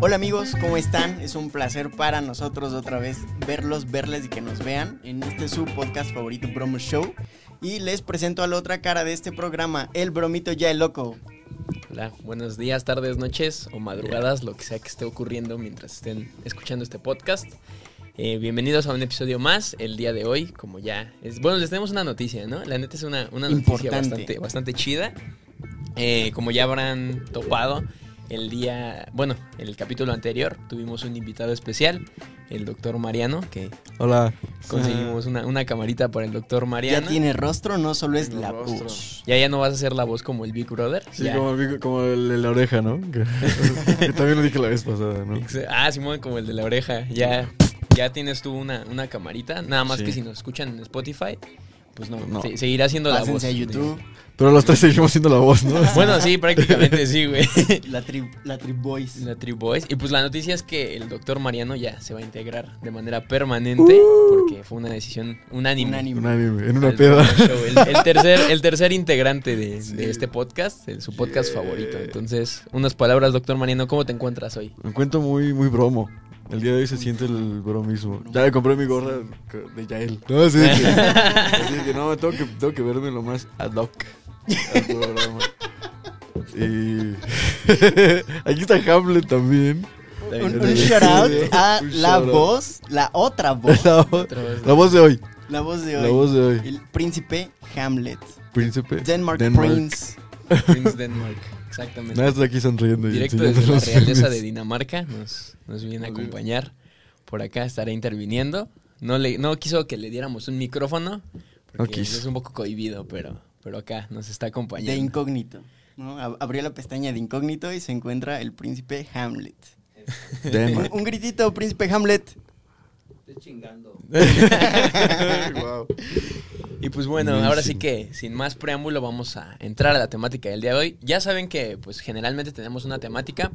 Hola amigos, ¿cómo están? Es un placer para nosotros otra vez verlos, verles y que nos vean en este su podcast favorito Bromo Show. Y les presento a la otra cara de este programa, el bromito ya el loco. Hola, buenos días, tardes, noches o madrugadas, lo que sea que esté ocurriendo mientras estén escuchando este podcast. Eh, bienvenidos a un episodio más. El día de hoy, como ya es. Bueno, les tenemos una noticia, ¿no? La neta es una, una noticia bastante, bastante chida. Eh, como ya habrán topado, el día. Bueno, en el capítulo anterior tuvimos un invitado especial, el doctor Mariano, que Hola. conseguimos una, una camarita para el doctor Mariano. Ya tiene rostro, no solo es Tiene la rostro. voz. Ya ya no vas a hacer la voz como el Big Brother. Sí, ya. como, el- como el de la oreja, ¿no? Que, que también lo dije la vez pasada, ¿no? Ah, Simón, como el de la oreja. Ya, ya tienes tú una, una camarita. Nada más Sí. que si nos escuchan en Spotify, pues no, No. se- seguirá siendo la voz. A YouTube, Pero los tres seguimos siendo la voz, ¿no? Bueno, sí, prácticamente sí, güey. la tri, la tri Boys. La Tree Boys. Y pues la noticia es que el doctor Mariano ya se va a integrar de manera permanente porque fue una decisión unánime. Unánime. Un anime, en una peda. El, el tercer, el tercer integrante de, de este podcast, de su podcast favorito. Entonces, unas palabras, doctor Mariano, ¿cómo te encuentras hoy? Me encuentro muy, muy bromo. El día de hoy se siente el bromismo. Ya me compré mi gorra de Yael. No, sí, que, así que no, tengo que, tengo que verme lo más ad hoc al programa. Y aquí está Hamlet también. Un, un shout out a Un la voz, la otra voz, La, voz- Otra vez. la voz de hoy. la voz de hoy. La voz de hoy. El príncipe Hamlet. Príncipe. Denmark, Denmark. Prince. Prince Denmark. Exactamente. Nada, está aquí sonriendo. y Directo desde la realeza de. Dinamarca nos, nos viene a acompañar. Por acá estará interviniendo. No, le, no quiso que le diéramos un micrófono. Porque No quiso. es un poco cohibido, pero, pero acá nos está De acompañando. incógnito. ¿no? Ab- Abrió la pestaña de incógnito y se encuentra el príncipe Hamlet. Un gritito, príncipe Hamlet. Guau. Y pues bueno, ahora sí que sin más preámbulo vamos a entrar a la temática del día de hoy. Ya saben que pues generalmente tenemos una temática,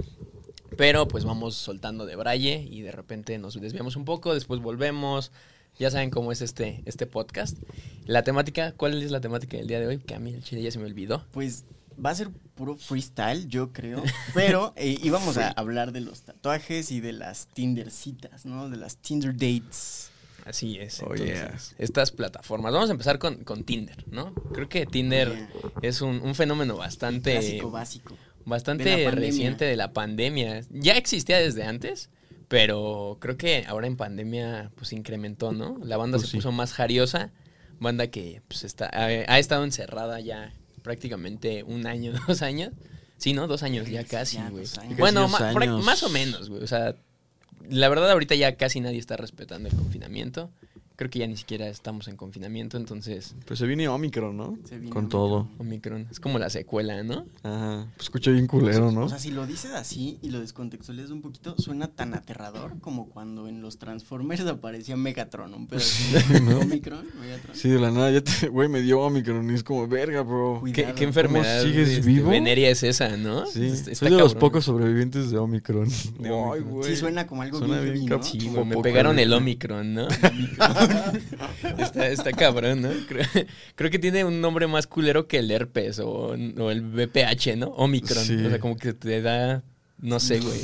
pero pues vamos soltando de braille y de repente nos desviamos un poco, después volvemos. Ya saben cómo es este, este podcast. La temática, ¿cuál es la temática del día de hoy? Que a mí el chile ya se me olvidó. Pues va a ser puro freestyle, yo creo. Pero eh, íbamos a hablar de los tatuajes y de las Tindercitas, ¿no? De las Tinder dates. Así es. Oh, entonces, yeah. Estas plataformas. Vamos a empezar con, con Tinder, ¿no? Creo que Tinder Yeah. es un, un fenómeno bastante... Clásico básico. bastante De reciente de la pandemia. Ya existía desde antes, pero creo que ahora en pandemia pues incrementó, ¿no? La banda Pues se sí. puso más jariosa, banda que pues está ha, ha estado encerrada ya prácticamente un año, dos años. Sí, ¿no? Dos años ya casi, güey. dos años. Bueno, años. más o menos, güey. O sea, la verdad ahorita ya casi nadie está respetando el confinamiento. Creo que ya ni siquiera estamos en confinamiento, entonces Pues se viene Omicron, ¿no? Se viene Con Omicron. todo. Omicron es como la secuela, ¿no? Ajá. Pues escucha bien culero, ¿no? O sea, si lo dices así y lo descontextualizas un poquito, suena tan aterrador como cuando en los Transformers aparecía Megatron, un pedacito. ¿no? Omicron, Megatron. Sí, de la nada, ya te, güey, me dio Omicron y es como, verga, bro. Cuidado. ¿Qué, qué ¿Cómo enfermedad sigues este, vivo? venérea es esa, no? Sí, Está- está soy de los pocos sobrevivientes de Omicron. De Ay, Omicron. güey. Sí, suena como algo Suena bien bien Sí, güey, me pegaron el Omicron, ¿no? está, está cabrón, ¿no? Creo, creo que tiene un nombre más culero que el herpes o, o el VPH, ¿no? Omicron. Sí. O sea, como que te da, no sé, güey.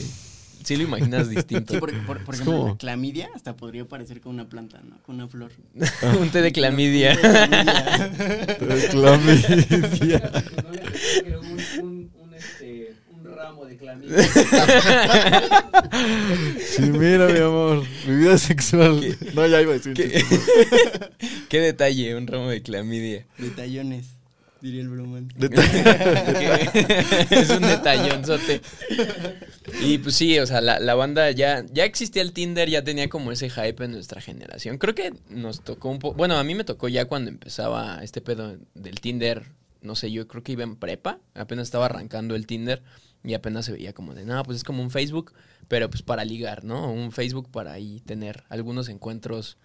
Sí lo imaginas distinto. Sí, por, ejemplo, la clamidia hasta podría parecer con una planta, ¿no? Con una flor. un té de clamidia. Clamidia. un, un, este, un ramo de clamidia. Sí, mira, mi amor. Mi vida sexual. No, ya iba a decir. ¿Qué? detalle, un ramo de clamidia. Detallones, diría el bromán. es un detallonzote. Y pues sí, o sea, la, la banda ya, ya existía el Tinder, ya tenía como ese hype en nuestra generación. Creo que nos tocó un poco, bueno, a mí me tocó ya cuando empezaba este pedo del Tinder, no sé, yo creo que iba en prepa, apenas estaba arrancando el Tinder y apenas se veía como de, no, pues es como un Facebook, pero pues para ligar, ¿no? Un Facebook para ahí tener algunos encuentros,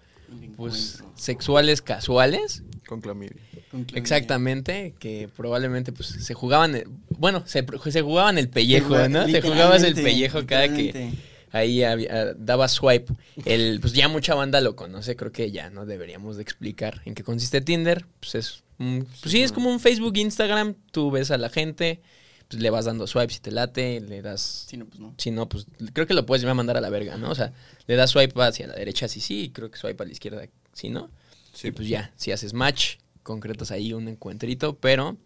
pues, encuentro sexuales casuales Con clamidia. con clamidia. Exactamente, que probablemente pues se jugaban, el- bueno, se, se jugaban el pellejo, ¿no? Te jugabas el pellejo cada que ahí había- daba swipe. El, pues ya mucha banda lo conoce, creo que ya no deberíamos de explicar en qué consiste Tinder. Pues es, pues sí, es como un Facebook, Instagram, tú ves a la gente, pues le vas dando swipe si te late, le das... Sí, no, pues no. Si no, pues creo que lo puedes ya mandar a la verga, ¿no? O sea, le das swipe hacia la derecha si sí, y creo que swipe a la izquierda si no. Sí, y pues ya, si haces match, concretas ahí un encuentrito, pero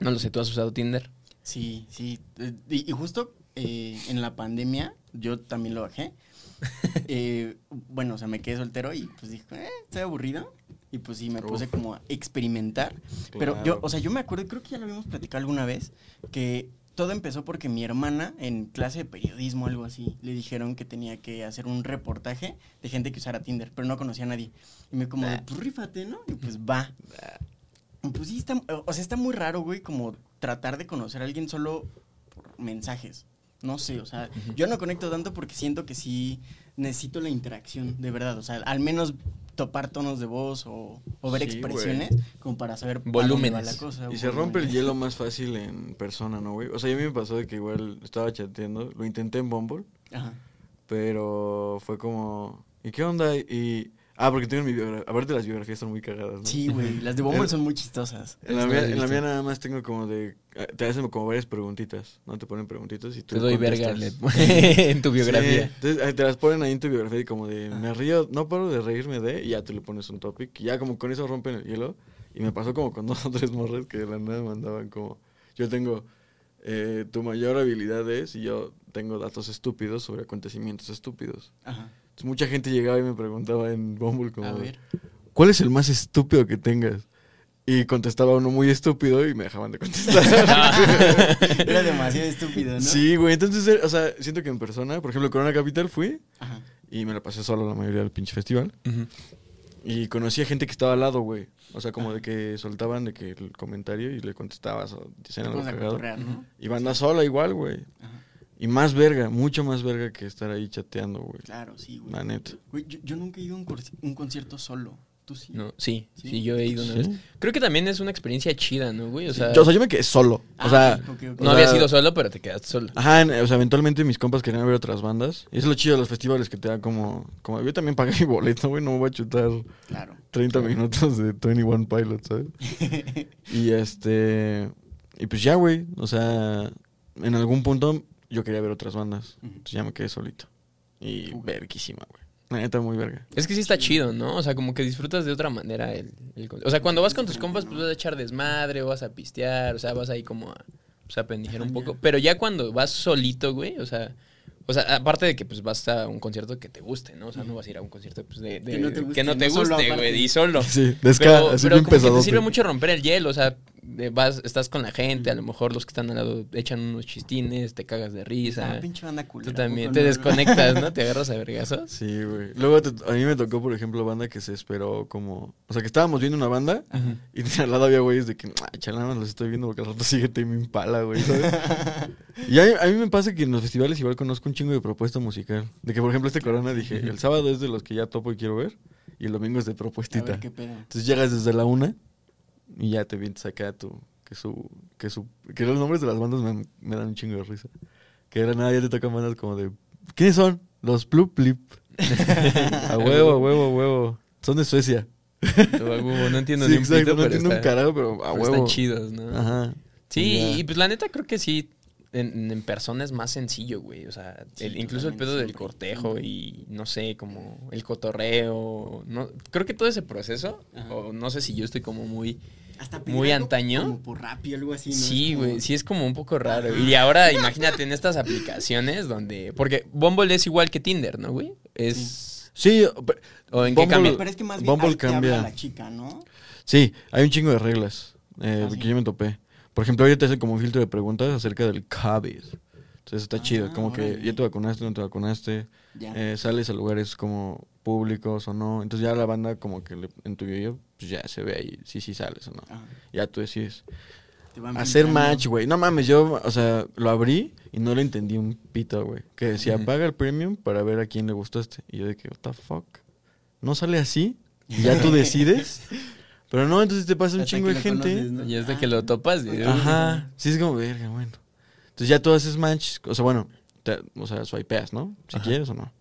no lo sé, ¿tú has usado Tinder? Sí, sí. Eh, Y, y justo eh, en la pandemia yo también lo bajé. Eh, bueno, o sea, me quedé soltero y pues dije, eh, estoy aburrido. Y pues sí, me puse Uf. como a experimentar. Pero yo, o sea, yo me acuerdo, creo que ya lo habíamos platicado alguna vez, que todo empezó porque mi hermana en clase de periodismo o algo así, le dijeron que tenía que hacer un reportaje de gente que usara Tinder, pero no conocía a nadie. Y me como, pues rífate, ¿no? Y pues va. Pues sí, está, o sea, está muy raro, güey, como tratar de conocer a alguien solo por mensajes. No sé, o sea, yo no conecto tanto porque siento que sí necesito la interacción, de verdad. O sea, al menos topar tonos de voz o, o ver Sí, expresiones como para saber para Volúmenes. dónde va la cosa. Y se rompe el hielo más fácil en persona, ¿no, güey? O sea, a mí me pasó de que igual estaba chateando, lo intenté en Bumble, Ajá. pero fue como, ¿y qué onda? Y, ah, porque tengo mi biografía, aparte las biografías son muy cagadas, ¿no? Sí, güey, las de Bumble son muy chistosas. En la, mía, en la nada más tengo como de, te hacen como varias preguntitas, ¿no? Te ponen preguntitas y tú Te doy verga en tu biografía. Sí, entonces ahí te las ponen ahí en tu biografía y como de, me río, no paro de reírme de, y ya tú le pones un topic, y ya como con eso rompen el hielo. Y me pasó como con dos o tres morras que de la nada mandaban como, yo tengo, eh, tu mayor habilidad es, y yo tengo datos estúpidos sobre acontecimientos estúpidos. Ajá. Entonces mucha gente llegaba y me preguntaba en Bumble como, A ver. ¿cuál es el más estúpido que tengas? Y contestaba uno muy estúpido y me dejaban de contestar. Era demasiado estúpido, ¿no? Sí, güey. Entonces, eh, o sea, siento que en persona, por ejemplo, Corona Capital fui Ajá. y me la pasé solo la mayoría del pinche festival. Y conocí a gente que estaba al lado, güey. O sea, como de que soltaban de que el comentario y le contestabas o dicen Te algo cagado. ¿no? Y banda sola igual, güey. Ajá. Y más verga, mucho más verga que estar ahí chateando, güey. Claro, sí, güey. La neta. Güey, yo, yo nunca he ido a un, un concierto solo. ¿Tú sí? No, sí, ¿Sí? sí, yo he ido una ¿Sí? vez. Creo que también es una experiencia chida, ¿no, güey? O sea, yo, o sea, yo me quedé solo. Ah, o sea, ok, ok. no o habías sea- ido solo, pero te quedaste solo. Ajá, o sea, eventualmente mis compas querían ver otras bandas. Y eso es lo chido de los festivales que te dan como... como yo también pagué mi boleto, güey. No me voy a chutar Claro. 30 minutos de 21 Pilots, ¿sabes? y este... Y pues ya, güey. O sea, en algún punto yo quería ver otras bandas. Ujú. Entonces ya me quedé solito. Y Ok. verguísima, güey. La neta, muy verga. Es que sí está chido, ¿no? O sea, como que disfrutas de otra manera el, el O sea, cuando vas con tus compas, pues vas a echar desmadre, o vas a pistear, o sea, vas ahí como a, pues, a un poco. Pero ya cuando vas solito, güey, o sea... O sea, aparte de que pues vas a un concierto que te guste, ¿no? O sea, no vas a ir a un concierto pues, de, de- Que no te guste, que no güey, y solo. Sí, desca, Pero, pero como que te sirve mucho romper el hielo, o sea, vas, estás con la gente, a lo mejor los que están al lado echan unos chistines, te cagas de risa. Ah, pinche banda culera. Tú también ¿a te no? desconectas, ¿no? Te agarras a vergazos. Sí, güey. Luego te- a mí me tocó, por ejemplo, banda que se esperó como... O sea, que estábamos viendo una banda y al lado había güeyes de que... Ay, chalana, los estoy viendo porque al rato sigue Tame Impala, güey, ¿sabes? y a, mí- a mí me pasa que en los festivales igual conozco un chingo de propuesta musical. De que, por ejemplo, este Corona dije... El sábado es de los que ya topo y quiero ver. Y el domingo es de A propuestita. ver qué pedo. Entonces llegas desde la una y ya te vienes acá tu... Que su... Que su... Que los nombres de las bandas me, me dan un chingo de risa. Que de la nada ya te tocan bandas como de... ¿Quiénes son? Los Plup Plip. a huevo, a huevo, a huevo. Son de Suecia. Tú, a huevo, no entiendo Sí, ni un exacto, pito, no entiendo un carajo, pero a pero huevo. están chidos, ¿no? Ajá. Sí, y pues la neta creo que sí, en, en persona es más sencillo, güey. O sea, Sí, el- incluso el pedo del cortejo y no sé, como el cotorreo. No, creo que todo ese proceso, Ajá. o no sé si yo estoy como muy... Hasta Muy algo antaño. Como por rap y algo así, ¿no? Sí, como- güey, sí es como un poco raro. Y ahora imagínate en estas aplicaciones donde... Porque Bumble es igual que Tinder, ¿no, güey? Es... Sí, ¿O en qué Bumble- cambia? Pero es que más bien Bumble cambia. la chica, ¿no? sí, hay un chingo de reglas eh, Ah, sí. que yo me topé. Por ejemplo, ahorita te hacen como un filtro de preguntas acerca del COVID. Entonces está Ah, chido, como que ya te vacunaste, no te vacunaste, Ya. eh, sales a lugares como públicos o no. Entonces ya la banda como que le- en tu video pues ya se ve ahí si sí sales o no. Ajá. Ya tú decides. Hacer match, güey. No mames, yo, o sea, lo abrí y no le entendí un pito, güey. Que decía, paga el premium para ver a quién le gustaste. Y yo de que, what the fuck. ¿No sale así? Y ya tú decides. Pero no, entonces te pasa un Hasta chingo de gente. conoces, ¿no? Y es de Ah. que lo topas. y- Ajá. Sí, es como, verga, bueno. Entonces ya tú haces match. O sea, bueno, te- o sea, swipeas, ¿no? Si Ajá. quieres o no.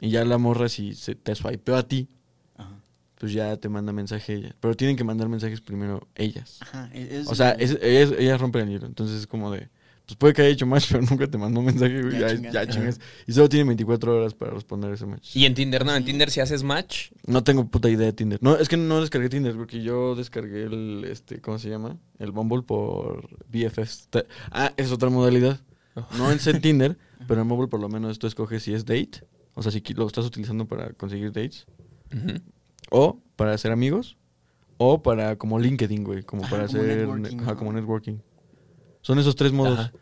Y ya la morra, si se te swipeó a ti, Ajá. pues ya te manda mensaje ella. Pero tienen que mandar mensajes primero ellas. Ajá, e- es- O sea, es- ellas, ellas rompen el hielo. Entonces es como de. Pues puede que haya hecho match, pero nunca te mandó mensaje, güey. Ya Ya, chingaste. ya chingas. Y solo tiene 24 horas para responder ese match. Y en Tinder, no, en Tinder si haces match. No tengo puta idea de Tinder. No, es que no descargué Tinder porque yo descargué el, este, ¿cómo se llama? El Bumble por BFFs. Ah, es otra modalidad. No es en Tinder, pero en Bumble por lo menos tú escoges si es date. O sea, si lo estás utilizando para conseguir dates. O para hacer amigos. O para como LinkedIn, güey. Como Ajá, para como hacer... networking, ajá, ¿no? como networking. Son esos tres modos. Ajá.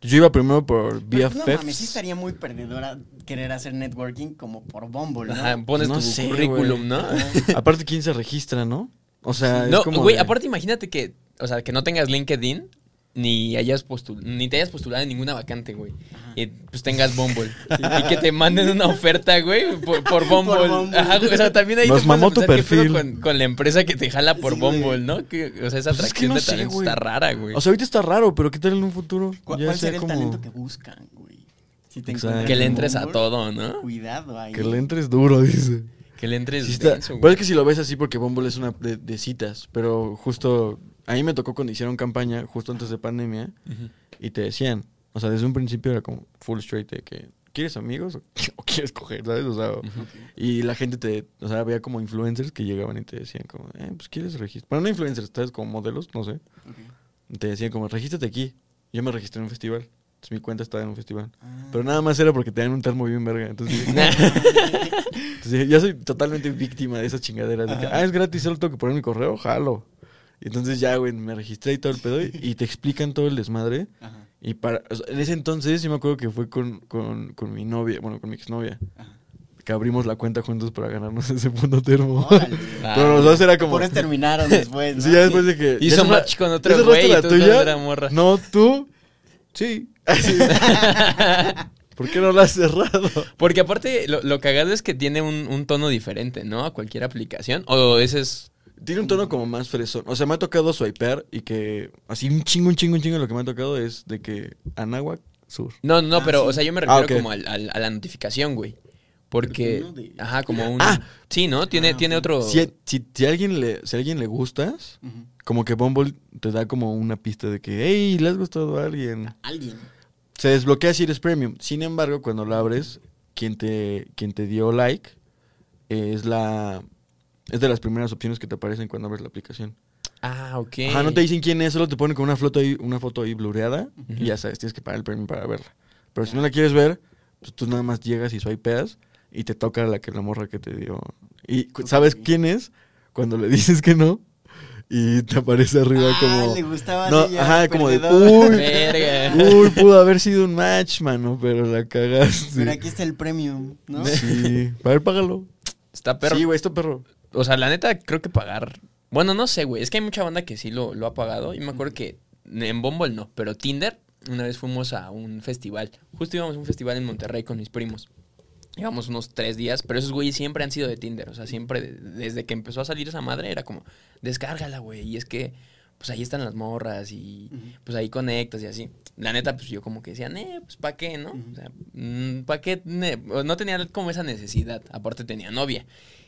Yo iba primero por Pero, BFFs. No mames, sí estaría muy perdedora querer hacer networking como por Bumble, ¿no? Ajá, pones No tu sé, currículum. ¿no? Aparte, ¿quién se registra, no? O sea, No, es como güey, de- aparte imagínate que, o sea, que no tengas LinkedIn ni hayas postul ni te hayas postulado en ninguna vacante, güey. Y pues tengas Bumble. y que te manden una oferta, güey, por, por Bumble. Bumble. Ajá, güey, o sea, también ahí Nos te mamó tu perfil. Con, con la empresa que te jala por Sí, güey. Bumble, ¿no? Que, o sea, esa Pues es que atracción no de sé, talento güey. está rara, güey. O sea, ahorita está raro, pero ¿qué tal en un futuro? ¿Cuál, Ya cuál sea sería el como talento que buscan, güey? Si te que le en entres a todo, ¿no? Cuidado ahí. Que le entres duro, dice. Que le entres Sí está- denso, Pero güey. es que si lo ves así, porque Bumble es una de, de citas, pero justo a mí me tocó cuando hicieron campaña, justo antes de pandemia, y te decían, o sea, desde un principio era como full straight de que, ¿quieres amigos o, o quieres coger, sabes? O sea, y la gente te, o sea, había como influencers que llegaban y te decían como, eh, pues quieres registrar. Bueno, no influencers, ¿sabes? Como modelos, no sé. Te decían como, regístrate aquí. Yo me registré en un festival. Entonces mi cuenta estaba en un festival. Ah. Pero nada más era porque tenían un termo bien verga. Entonces dije, entonces ya soy totalmente víctima de esa chingadera. De que, ah, es gratis, solo tengo que poner mi correo, jalo. Y entonces ya, güey, me registré y todo el pedo. Y, y te explican todo el desmadre. Ajá, Y para, o sea, en ese entonces yo me acuerdo que fue con, con, con mi novia, bueno, con mi exnovia. ajá. Que abrimos la cuenta juntos para ganarnos ese punto termo. Órale. Ah, Pero los dos era como... Por eso terminaron después, ¿no? Sí, ya después de que... ¿ya Hizo match con ¿ya otro güey y la tú tuya? no era morra. No, tú. Sí. Así. ¿Por qué no la has cerrado? Porque aparte, lo, lo cagado es que tiene un, un tono diferente, ¿no? A cualquier aplicación. O ese es. Tiene un tono como más fresón. O sea, me ha tocado swipear y que así un chingo, un chingo, un chingo lo que me ha tocado es de que Anáhuac Sur. No, no, Ah, pero, sí. o sea, yo me refiero Ah, ok. como al- al- a la notificación, güey. Porque. De- Ajá, como un. Ah. Sí, ¿no? Tiene, Ah, tiene otro. Si, si, si a alguien le, si a alguien le gustas, como que Bumble te da como una pista de que, hey, le has gustado a alguien. Alguien. Se desbloquea si eres premium. Sin embargo, cuando lo abres, quien te, quien te dio like es la es de las primeras opciones que te aparecen cuando abres la aplicación. Ah, ok. Ajá, no te dicen quién es, solo te ponen con una foto ahí, una foto ahí blureada Ujú. y ya sabes, tienes que pagar el premium para verla. Pero si no la quieres ver, pues tú nada más llegas y swipeas y te toca la que la morra que te dio. Y sabes quién es cuando le dices que no y te aparece arriba ah, como le gustaba no, ya, ajá, como de uy, Verga. uy, pudo haber sido un match, mano, pero la cagaste. Pero aquí está el premium, ¿no? Sí, a ver, págalo. Está perro. Sí, güey, esto perro. O sea, la neta, creo que pagar. Bueno, no sé, güey. Es que hay mucha banda que sí lo, lo ha pagado. Y me acuerdo que en Bumble no, pero Tinder, una vez fuimos a un festival. Justo íbamos a un festival en Monterrey con mis primos. Íbamos unos tres días, pero esos güeyes siempre han sido de Tinder. O sea, siempre, de- desde que empezó a salir esa madre, era como, descárgala, güey. Y es que, pues ahí están las morras y pues ahí conectas y así. La neta, pues yo como que decía, eh, pues ¿para qué, no? O sea, ¿para qué? Ne-?" O No tenía como esa necesidad. Aparte tenía novia.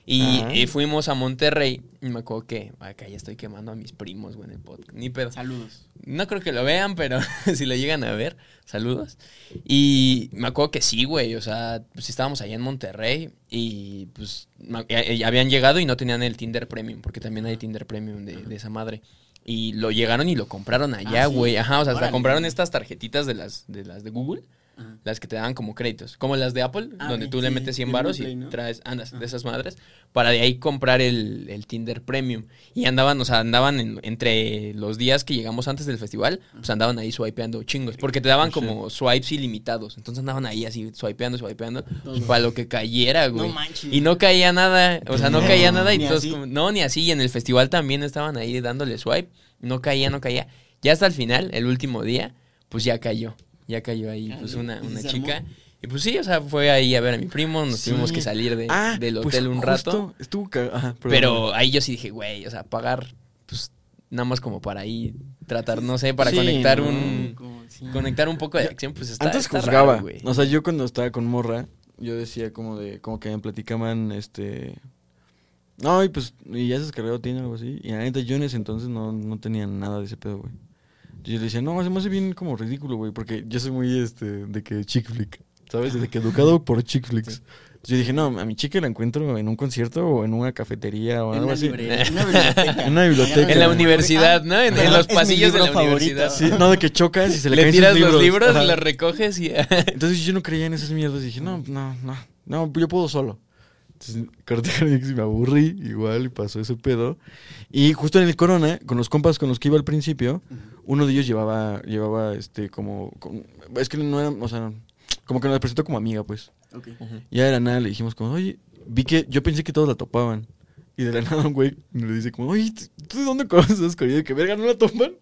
Y, y fuimos a Monterrey y me acuerdo que acá ya estoy quemando a mis primos, güey, en el podcast. Ni pedo. Saludos. No creo que lo vean, pero si lo llegan a ver, saludos. Y me acuerdo que sí, güey. O sea, pues estábamos allá en Monterrey y pues ya- ya habían llegado y no tenían el Tinder Premium, porque también hay Tinder Premium de, de esa madre. Y lo llegaron y lo compraron allá, Ah, ¿sí? güey. Ajá, o sea, hasta compraron estas tarjetitas de las de las de Google. Ajá. Las que te daban como créditos. Como las de Apple, Ah, donde tú le metes 100 de varos Google y traes, andas, Ajá. de esas madres, para de ahí comprar el, el Tinder Premium. Y andaban, o sea, andaban en- entre los días que llegamos antes del festival, pues andaban ahí swipeando chingos. Porque te daban como swipes ilimitados. Entonces andaban ahí así swipeando, swipeando, para lo que cayera, güey. No manches. y no caía nada, o sea, no caía nada y como- no, ni así. Y en el festival también estaban ahí dándole swipe, no caía, no caía. Ya hasta el final, el último día, pues ya cayó. Ya cayó ahí, Ah, pues una, ¿Y una chica. Y pues sí, o sea, fue ahí a ver a mi primo, nos Sí. tuvimos que salir de, Ah, del pues hotel un rato. Estuvo ajá. Pero ahí yo sí dije, güey, o sea, pagar, pues nada más como para ahí tratar, no sé, para Sí, conectar ¿no? un Como, sí. conectar un poco de acción, pues está, Antes está juzgaba. raro, o sea, yo cuando estaba con morra, yo decía como de, como que me platicaban, este, No, y pues, y ya se descargó tiene algo así. Y la neta, yo en ese entonces no, no tenía nada de ese pedo, güey. Yo le decía, no, se me hace bien como ridículo, güey, porque yo soy muy, este, de que chick flick, ¿sabes? De que educado por chick flicks. Entonces yo dije, no, a mi chica la encuentro en un concierto o en una cafetería o En algo una así. librería, en una biblioteca. En una biblioteca. En la Ah, universidad, ¿no? En, en los pasillos de la favorito. universidad. Sí, no, de que chocas y se le, le caen tiras sus los libros, Ajá. los recoges y... Entonces yo no creía en esas mierdas y dije, no, no, no, no, yo puedo solo. Entonces corté y me aburrí, igual, y pasó ese pedo. Y justo en el Corona, con los compas con los que iba al principio, uno de ellos llevaba, llevaba, este, como, con- es que no era, o sea, como que nos presentó como amiga, pues. Ok. Y ya de la nada le dijimos como, oye, vi que, yo pensé que todos la topaban. Y de la nada un güey le dice como, oye, ¿tú de dónde conoces a que verga, ¿no la topan?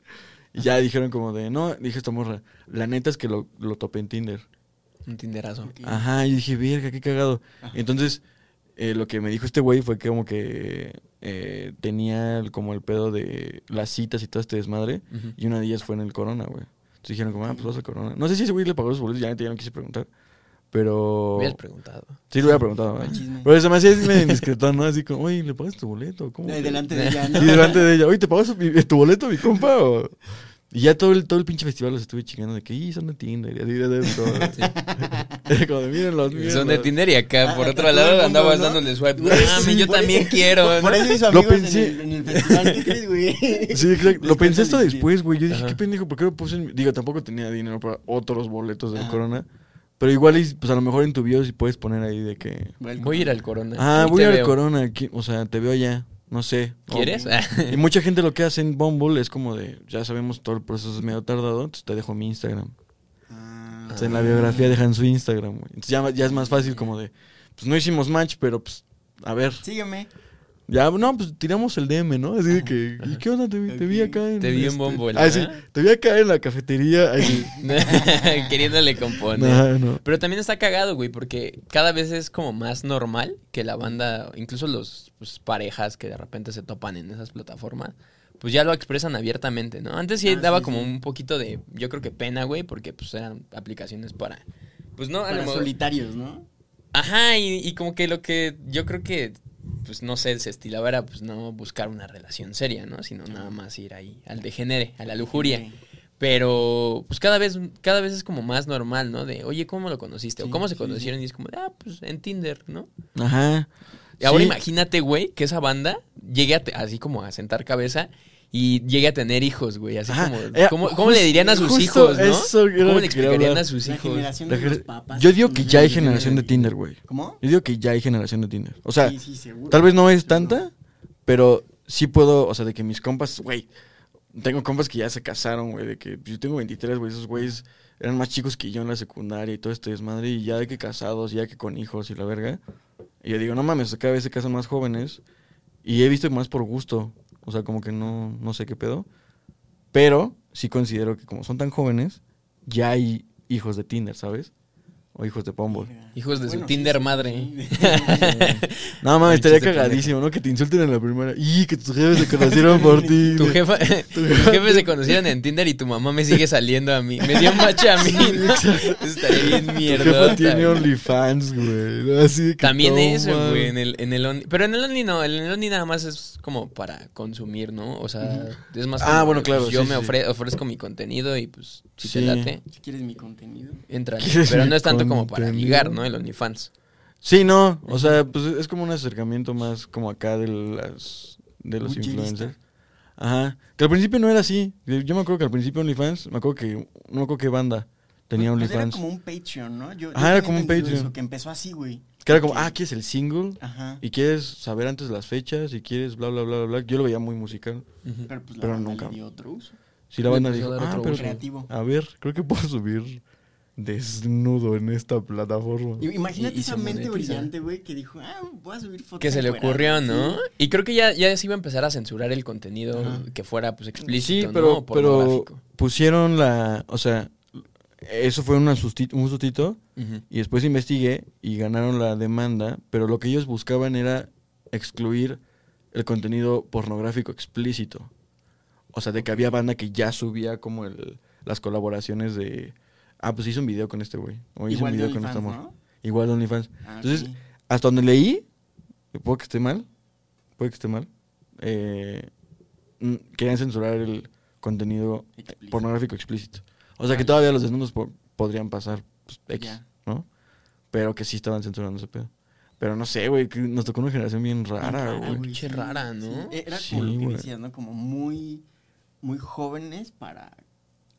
Y ya dijeron como de, no, dije esta morra, la neta es que lo, lo topé en Tinder. Un tinderazo. Ok. Ajá, y dije, verga, qué cagado. Ajá. Entonces, eh, lo que me dijo este güey fue que como que eh, tenía el- como el pedo de las citas y todo este desmadre. Y una de ellas fue en el Corona, güey. Entonces dijeron como, ah, pues vas al Corona. No sé si ese güey le pagó los boletos, ya, ya no quise preguntar. Pero... Habías preguntado. Sí, lo hubiera preguntado, Buen ¿verdad? chisme. Pero se me hacía medio indiscreto, ¿no? Así como, oye, ¿le pagas tu boleto? ¿Cómo? Eh, que-?" Delante de ella, ¿no? Sí, delante de ella. Oye, ¿te pagas mi- tu boleto, mi compa? O- Y ya todo el, todo el pinche festival los estuve chingando de que, y son de Tinder. Y así de todo. Era como de, mírenlos, mírenlos. Son de Tinder y acá, por Ah, otro lado, mundo, andabas ¿no? dándole swipe. Güey, Ah, sí, yo también eso- quiero. Por, ¿no? por eso hizo Lo amigos pensé. en, el, en el festival. ¿Qué crees, güey? Sí, exacto. Lo pensé la después, güey. Yo dije, Ajá. qué pendejo, ¿por qué lo puse en mi-?" Digo, tampoco tenía dinero para otros boletos del Ajá. Corona. Pero igual, y, pues a lo mejor en tu bio sí puedes poner ahí de que... Voy a ir al Corona. Ah, voy te al veo. Corona. aquí, O sea, te veo allá. No sé. ¿Quieres? Y mucha gente lo que hace en Bumble es como de, ya sabemos, todo el proceso es medio tardado, entonces te dejo mi Instagram. Ah, O sea, en la biografía dejan su Instagram, güey. Entonces ya, ya es más fácil como de, pues no hicimos match, pero pues, a ver. Sígueme. Ya, no, pues tiramos el DM, ¿no? Así de que, ¿y qué onda? Te, vi- te vi acá en... Te vi en este- Ah, sí, ¿eh? te vi acá en la cafetería. Ay, sí. Queriéndole componer. No, no. Pero también está cagado, güey, porque cada vez es como más normal que la banda, incluso los pues, parejas que de repente se topan en esas plataformas, pues ya lo expresan abiertamente, ¿no? Antes sí Ah, daba sí, como sí. un poquito de, yo creo que pena, güey, porque pues eran aplicaciones para, pues no, a lo Para solitarios, ¿no? Ajá, y, y como que lo que yo creo que, pues no sé, se estilaba era pues no buscar una relación seria, ¿no? Sino nada más ir ahí al degenere, a la lujuria. Sí. Pero, pues cada vez, cada vez es como más normal, ¿no? De, oye, ¿cómo lo conociste? o cómo se sí, conocieron y es como, de, ah, pues en Tinder, ¿no? Ajá. Y ahora imagínate, güey, que esa banda llegue a así como a sentar cabeza y llegue a tener hijos, güey. Así Ajá, como, eh, ¿cómo, cómo le dirían a sus hijos, no? eso ¿Cómo le que explicarían a sus La hijos? generación La de los gener- papas. Yo digo que ya hay generación de Tinder, güey. ¿Cómo? Yo digo que ya hay generación de Tinder. O sea, Sí, sí, seguro. Tal vez no es tanta, pero sí puedo, o sea, de que mis compas, güey, tengo compas que ya se casaron, güey, de que yo tengo 23, güey, esos güeyes eran más chicos que yo en la secundaria y todo este desmadre, y ya de que casados, ya que con hijos y la verga. Y yo digo, no mames, cada vez se casan más jóvenes, y he visto más por gusto, o sea, como que no, no sé qué pedo, pero sí considero que como son tan jóvenes, ya hay hijos de Tinder, ¿sabes? O hijos de Bumble. Hijos de su Tinder sí, madre. sí, sí. No mames, estaría cagadísimo, ¿no? Que te insulten en la primera. Y que tus jefes se conocieron por ti. Tu jefa, tus jefes se conocieron en Tinder y tu mamá me sigue saliendo a mí. Me dio match a mí, ¿no? Eso estaría bien Tu mierda. jefa tiene OnlyFans, güey. ¿no? Así de que También toma. eso, güey, en el, en el Only. Pero en el Only no, en el Only nada más es como para consumir, ¿no? O sea, es más Ah, como bueno, claro, pues, yo sí, me ofre- ofrezco mi contenido y pues si Sí. te late, Si quieres mi contenido. entra. ¿Quieres Pero no es tanto como para ligar, ¿no? El OnlyFans. Sí, no. O sea, pues es como un acercamiento más como acá de las de los Muy chilista. influencers. Ajá. Que al principio no era así. Yo me acuerdo que al principio OnlyFans, me acuerdo que, no me acuerdo qué banda tenía Pues era OnlyFans. como un Patreon, ¿no? Yo, yo Ah, era como un Patreon. eso, que empezó así, güey. Que era como, ah, ¿quieres el single? Ajá. Y quieres saber antes las fechas y quieres bla, bla, bla, bla, bla. Yo lo veía muy musical. Pero pues la Pero banda nunca. le dio otro uso. Si la banda dijo, ah, pero. Creativo. a ver, creo que puedo subir desnudo en esta plataforma. Imagínate Y- y esa mente brillante, güey, que dijo, ah, voy a subir fotos. Que se le encuerado". ocurrió, ¿no? Sí. Y creo que ya, ya se iba a empezar a censurar el contenido Ajá. que fuera pues explícito, Sí, ¿no? pero, O pero pornográfico. pusieron la, o sea, eso fue una un sustito y después investigué y ganaron la demanda, pero lo que ellos buscaban era excluir el contenido pornográfico explícito. O sea, de que había banda que ya subía como el, las colaboraciones de, ah, pues hizo un video con este güey, o hizo Igual un de video con esta. ¿no? Igual de OnlyFans. Ah, Entonces, hasta donde leí, puedo que esté mal, puede que esté mal, eh, mm, querían censurar el contenido Explícito. pornográfico explícito. O sea, que todavía los desnudos po- podrían pasar pues, X. ¿no? Pero que sí estaban censurando ese pedo. Pero no sé, güey, nos tocó una generación bien rara, rara, güey. Pinche rara, ¿no? Sí, Era Sí, como lo que decías, ¿no? Como muy, muy jóvenes para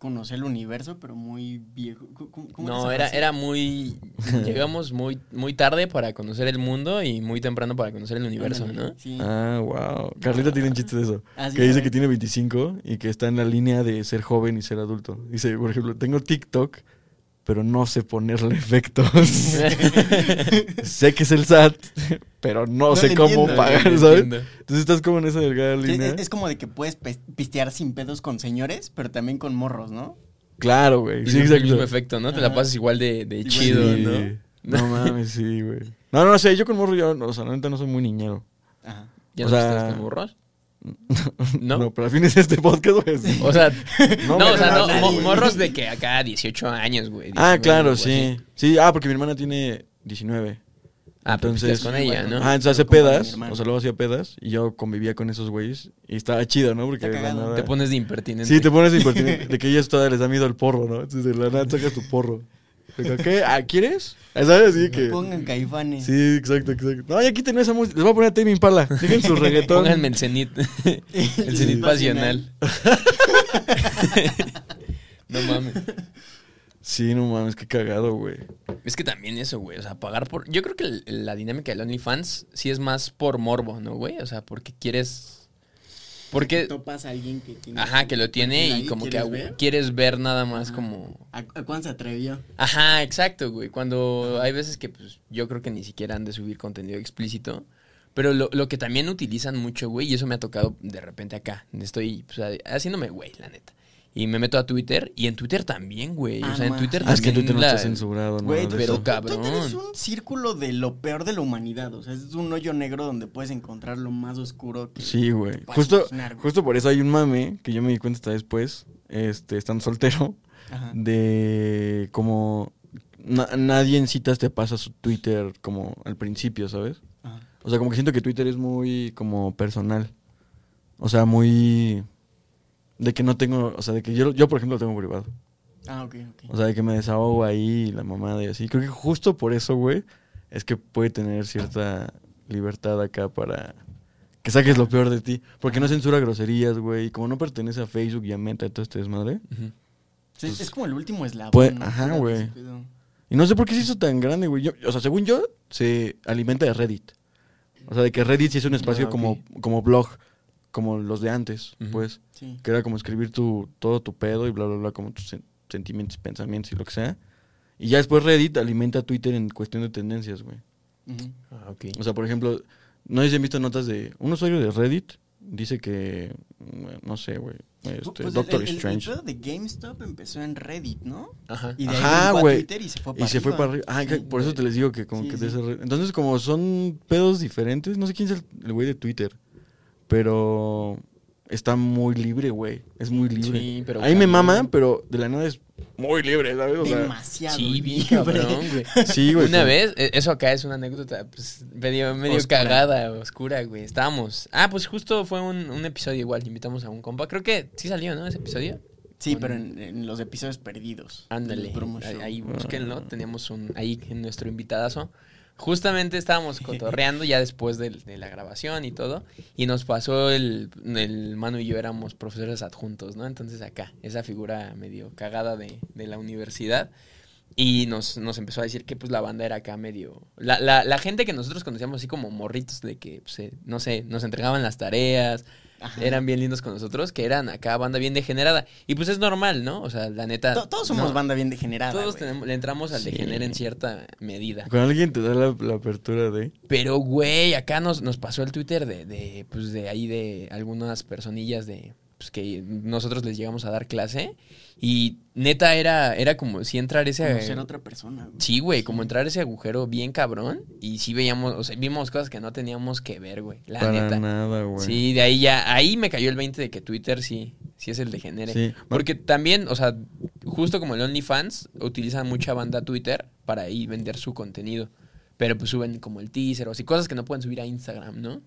conocer el universo, pero muy viejo. ¿Cómo- cómo- cómo No, era, era muy. Llegamos muy, muy tarde para conocer el mundo y muy temprano para conocer el universo, ¿no? Sí. Ah, wow. Carlita tiene un chiste de eso. Ah, sí, que dice que tiene 25 y que está en la línea de ser joven y ser adulto. Dice, por ejemplo, tengo TikTok, pero no sé ponerle efectos. sé que es el SAT, pero no, No sé cómo entiendo. pagar, No ¿sabes? entiendo. Entonces estás como en esa delgada línea. es, es como de que puedes pistear sin pedos con señores, pero también con morros, ¿no? Claro, güey. Sí, siempre el exacto. mismo efecto, ¿no? Te la pasas igual de, de Igual chido, Sí. ¿no? No mames, sí, güey. No, no sé, yo con morro, yo, o sea, la neta no soy muy niñero. Ajá. ¿Ya O no sea- estás con burros? No, ¿No? pero al fin es este podcast, güey. O sea, No, no, o sea, no, mo- morros de que acá 18 años, güey. Ah, 19, claro, sí. así. Sí, ah, porque mi hermana tiene 19. Ah, pero Entonces- pisteas con ella, ¿no? Ah, entonces hace pedas, o sea, luego hacía pedas y yo convivía con esos güeyes y estaba chido, ¿no? Porque de la nada- Te pones de impertinente. Sí, te pones impertinente, de que ellos todavía les da miedo el porro, ¿no? Entonces de la nada sacas tu porro. Digo, ¿qué? ¿Ah, quieres? Ah, ¿Sabes? Así que... Pongan caifanes. Sí, exacto, exacto. No, ya quiten esa música. Les voy a poner a Tame Impala. Dejen su reggaetón. Pónganme el cenit. el cenit pasional. no mames. Sí, no mames, qué cagado, güey. Es que también eso, güey. O sea, pagar por. Yo creo que la dinámica del OnlyFans sí es más por morbo, ¿no, güey? O sea, porque quieres. Porque. Topas a alguien que tiene. Ajá, que lo tiene y como que ¿quieres ver? quieres ver nada más Ajá. como. ¿A, a cuándo se atrevió? Ajá, exacto, güey. Cuando hay veces que pues, yo creo que ni siquiera han de subir contenido explícito. Pero lo, lo que también utilizan mucho, güey, y eso me ha tocado de repente acá. Estoy pues, haciéndome, güey, la neta. Y me meto a Twitter, y en Twitter también, güey. Ah, o sea, en. Twitter Ah, es que también te no la- estás censurado, ¿no? Güey, pero cabrón. Twitter es un círculo de lo peor de la humanidad. O sea, es un hoyo negro donde puedes encontrar lo más oscuro que. Sí, güey. puedes Justo, imaginar, güey. justo por eso hay un mame que yo me di cuenta hasta después, este, estando soltero, Ajá. de como na- nadie en citas te pasa su Twitter como al principio, ¿sabes? Ajá. O sea, como que siento que Twitter es muy como personal. O sea, muy de que no tengo, o sea, de que yo, yo por ejemplo lo tengo privado. Ah, ok, ok. O sea, de que me desahogo ahí la mamada y así. Creo que justo por eso, güey, es que puede tener cierta libertad acá para que saques lo peor de ti. Porque no censura groserías, güey. Y como no pertenece a Facebook y a Meta y todo este desmadre. Ujú. Sí, es como el último eslabón. Pues, ¿no? ajá, güey. Y no sé por qué se hizo tan grande, güey. Yo- o sea, según yo, se alimenta de Reddit. O sea, de que Reddit sí es un espacio Ah, como, como blog, como los de antes, pues. Sí. Que era como escribir tu, todo tu pedo y bla, bla, bla, como tus sen- sentimientos, pensamientos y lo que sea. Y ya después Reddit alimenta a Twitter en cuestión de tendencias, güey. Ah, ok. O sea, por ejemplo, no sé si han visto notas de... Un usuario de Reddit dice que... mm, No sé, güey. Este, Pues el- Doctor el, el, Strange. pedo de GameStop empezó en Reddit, ¿no? Ajá. Y de ahí Ajá, güey. Twitter y se fue para Y se fue para arriba. Ah, Sí. por eso te les digo que como Sí, que sí. de ese Entonces, como son pedos diferentes, no sé quién es el- el güey de Twitter, pero está muy libre, güey. Es muy libre. Sí, pero Ahí me mama, pero de la nada es muy libre, ¿sabes? O sea, Demasiado. Sí, bien libre. cabrón, güey. sí, güey. Una vez, e- eso acá es una anécdota pues, medio, medio Oscura. cagada, oscura, güey. Estábamos. Ah, pues justo fue un, un episodio igual. Invitamos a un compa. Creo que sí salió, ¿no? Ese episodio. Sí, pero en, en los episodios perdidos. Ándale. Ahí, ahí búsquenlo. Teníamos un ahí en nuestro invitadazo. Justamente estábamos cotorreando ya después de, la grabación y todo. Y nos pasó el, el Manu y yo éramos profesores adjuntos, ¿no? Entonces acá, esa figura medio cagada de, de la universidad. Y nos, nos empezó a decir que pues la banda era acá medio... La, la, la gente que nosotros conocíamos así como morritos de que, pues, eh, no sé, nos entregaban las tareas, Ajá. eran bien lindos con nosotros, que eran acá banda bien degenerada. Y pues es normal, ¿no? O sea, la neta... To- Todos somos no, banda bien degenerada. Todos tenemos, le entramos al Sí. degener en cierta medida. Con alguien te da la, la apertura de... Pero, güey, acá nos, nos pasó el Twitter de, de, pues, de ahí de algunas personillas de, pues, que nosotros les llegamos a dar clase. Y neta era, era como si entrar ese... Conocer a otra persona. güey. Sí, güey, como entrar ese agujero bien cabrón. Y sí veíamos, o sea, vimos cosas que no teníamos que ver, güey. La para neta. nada, güey. Sí, de ahí ya, ahí me cayó el 20 de que Twitter sí, sí es el degenere. Sí. Porque también, o sea, justo como el OnlyFans, utilizan mucha banda Twitter para ahí vender su contenido. Pero pues suben como el teaser o así, cosas que no pueden subir a Instagram, ¿no?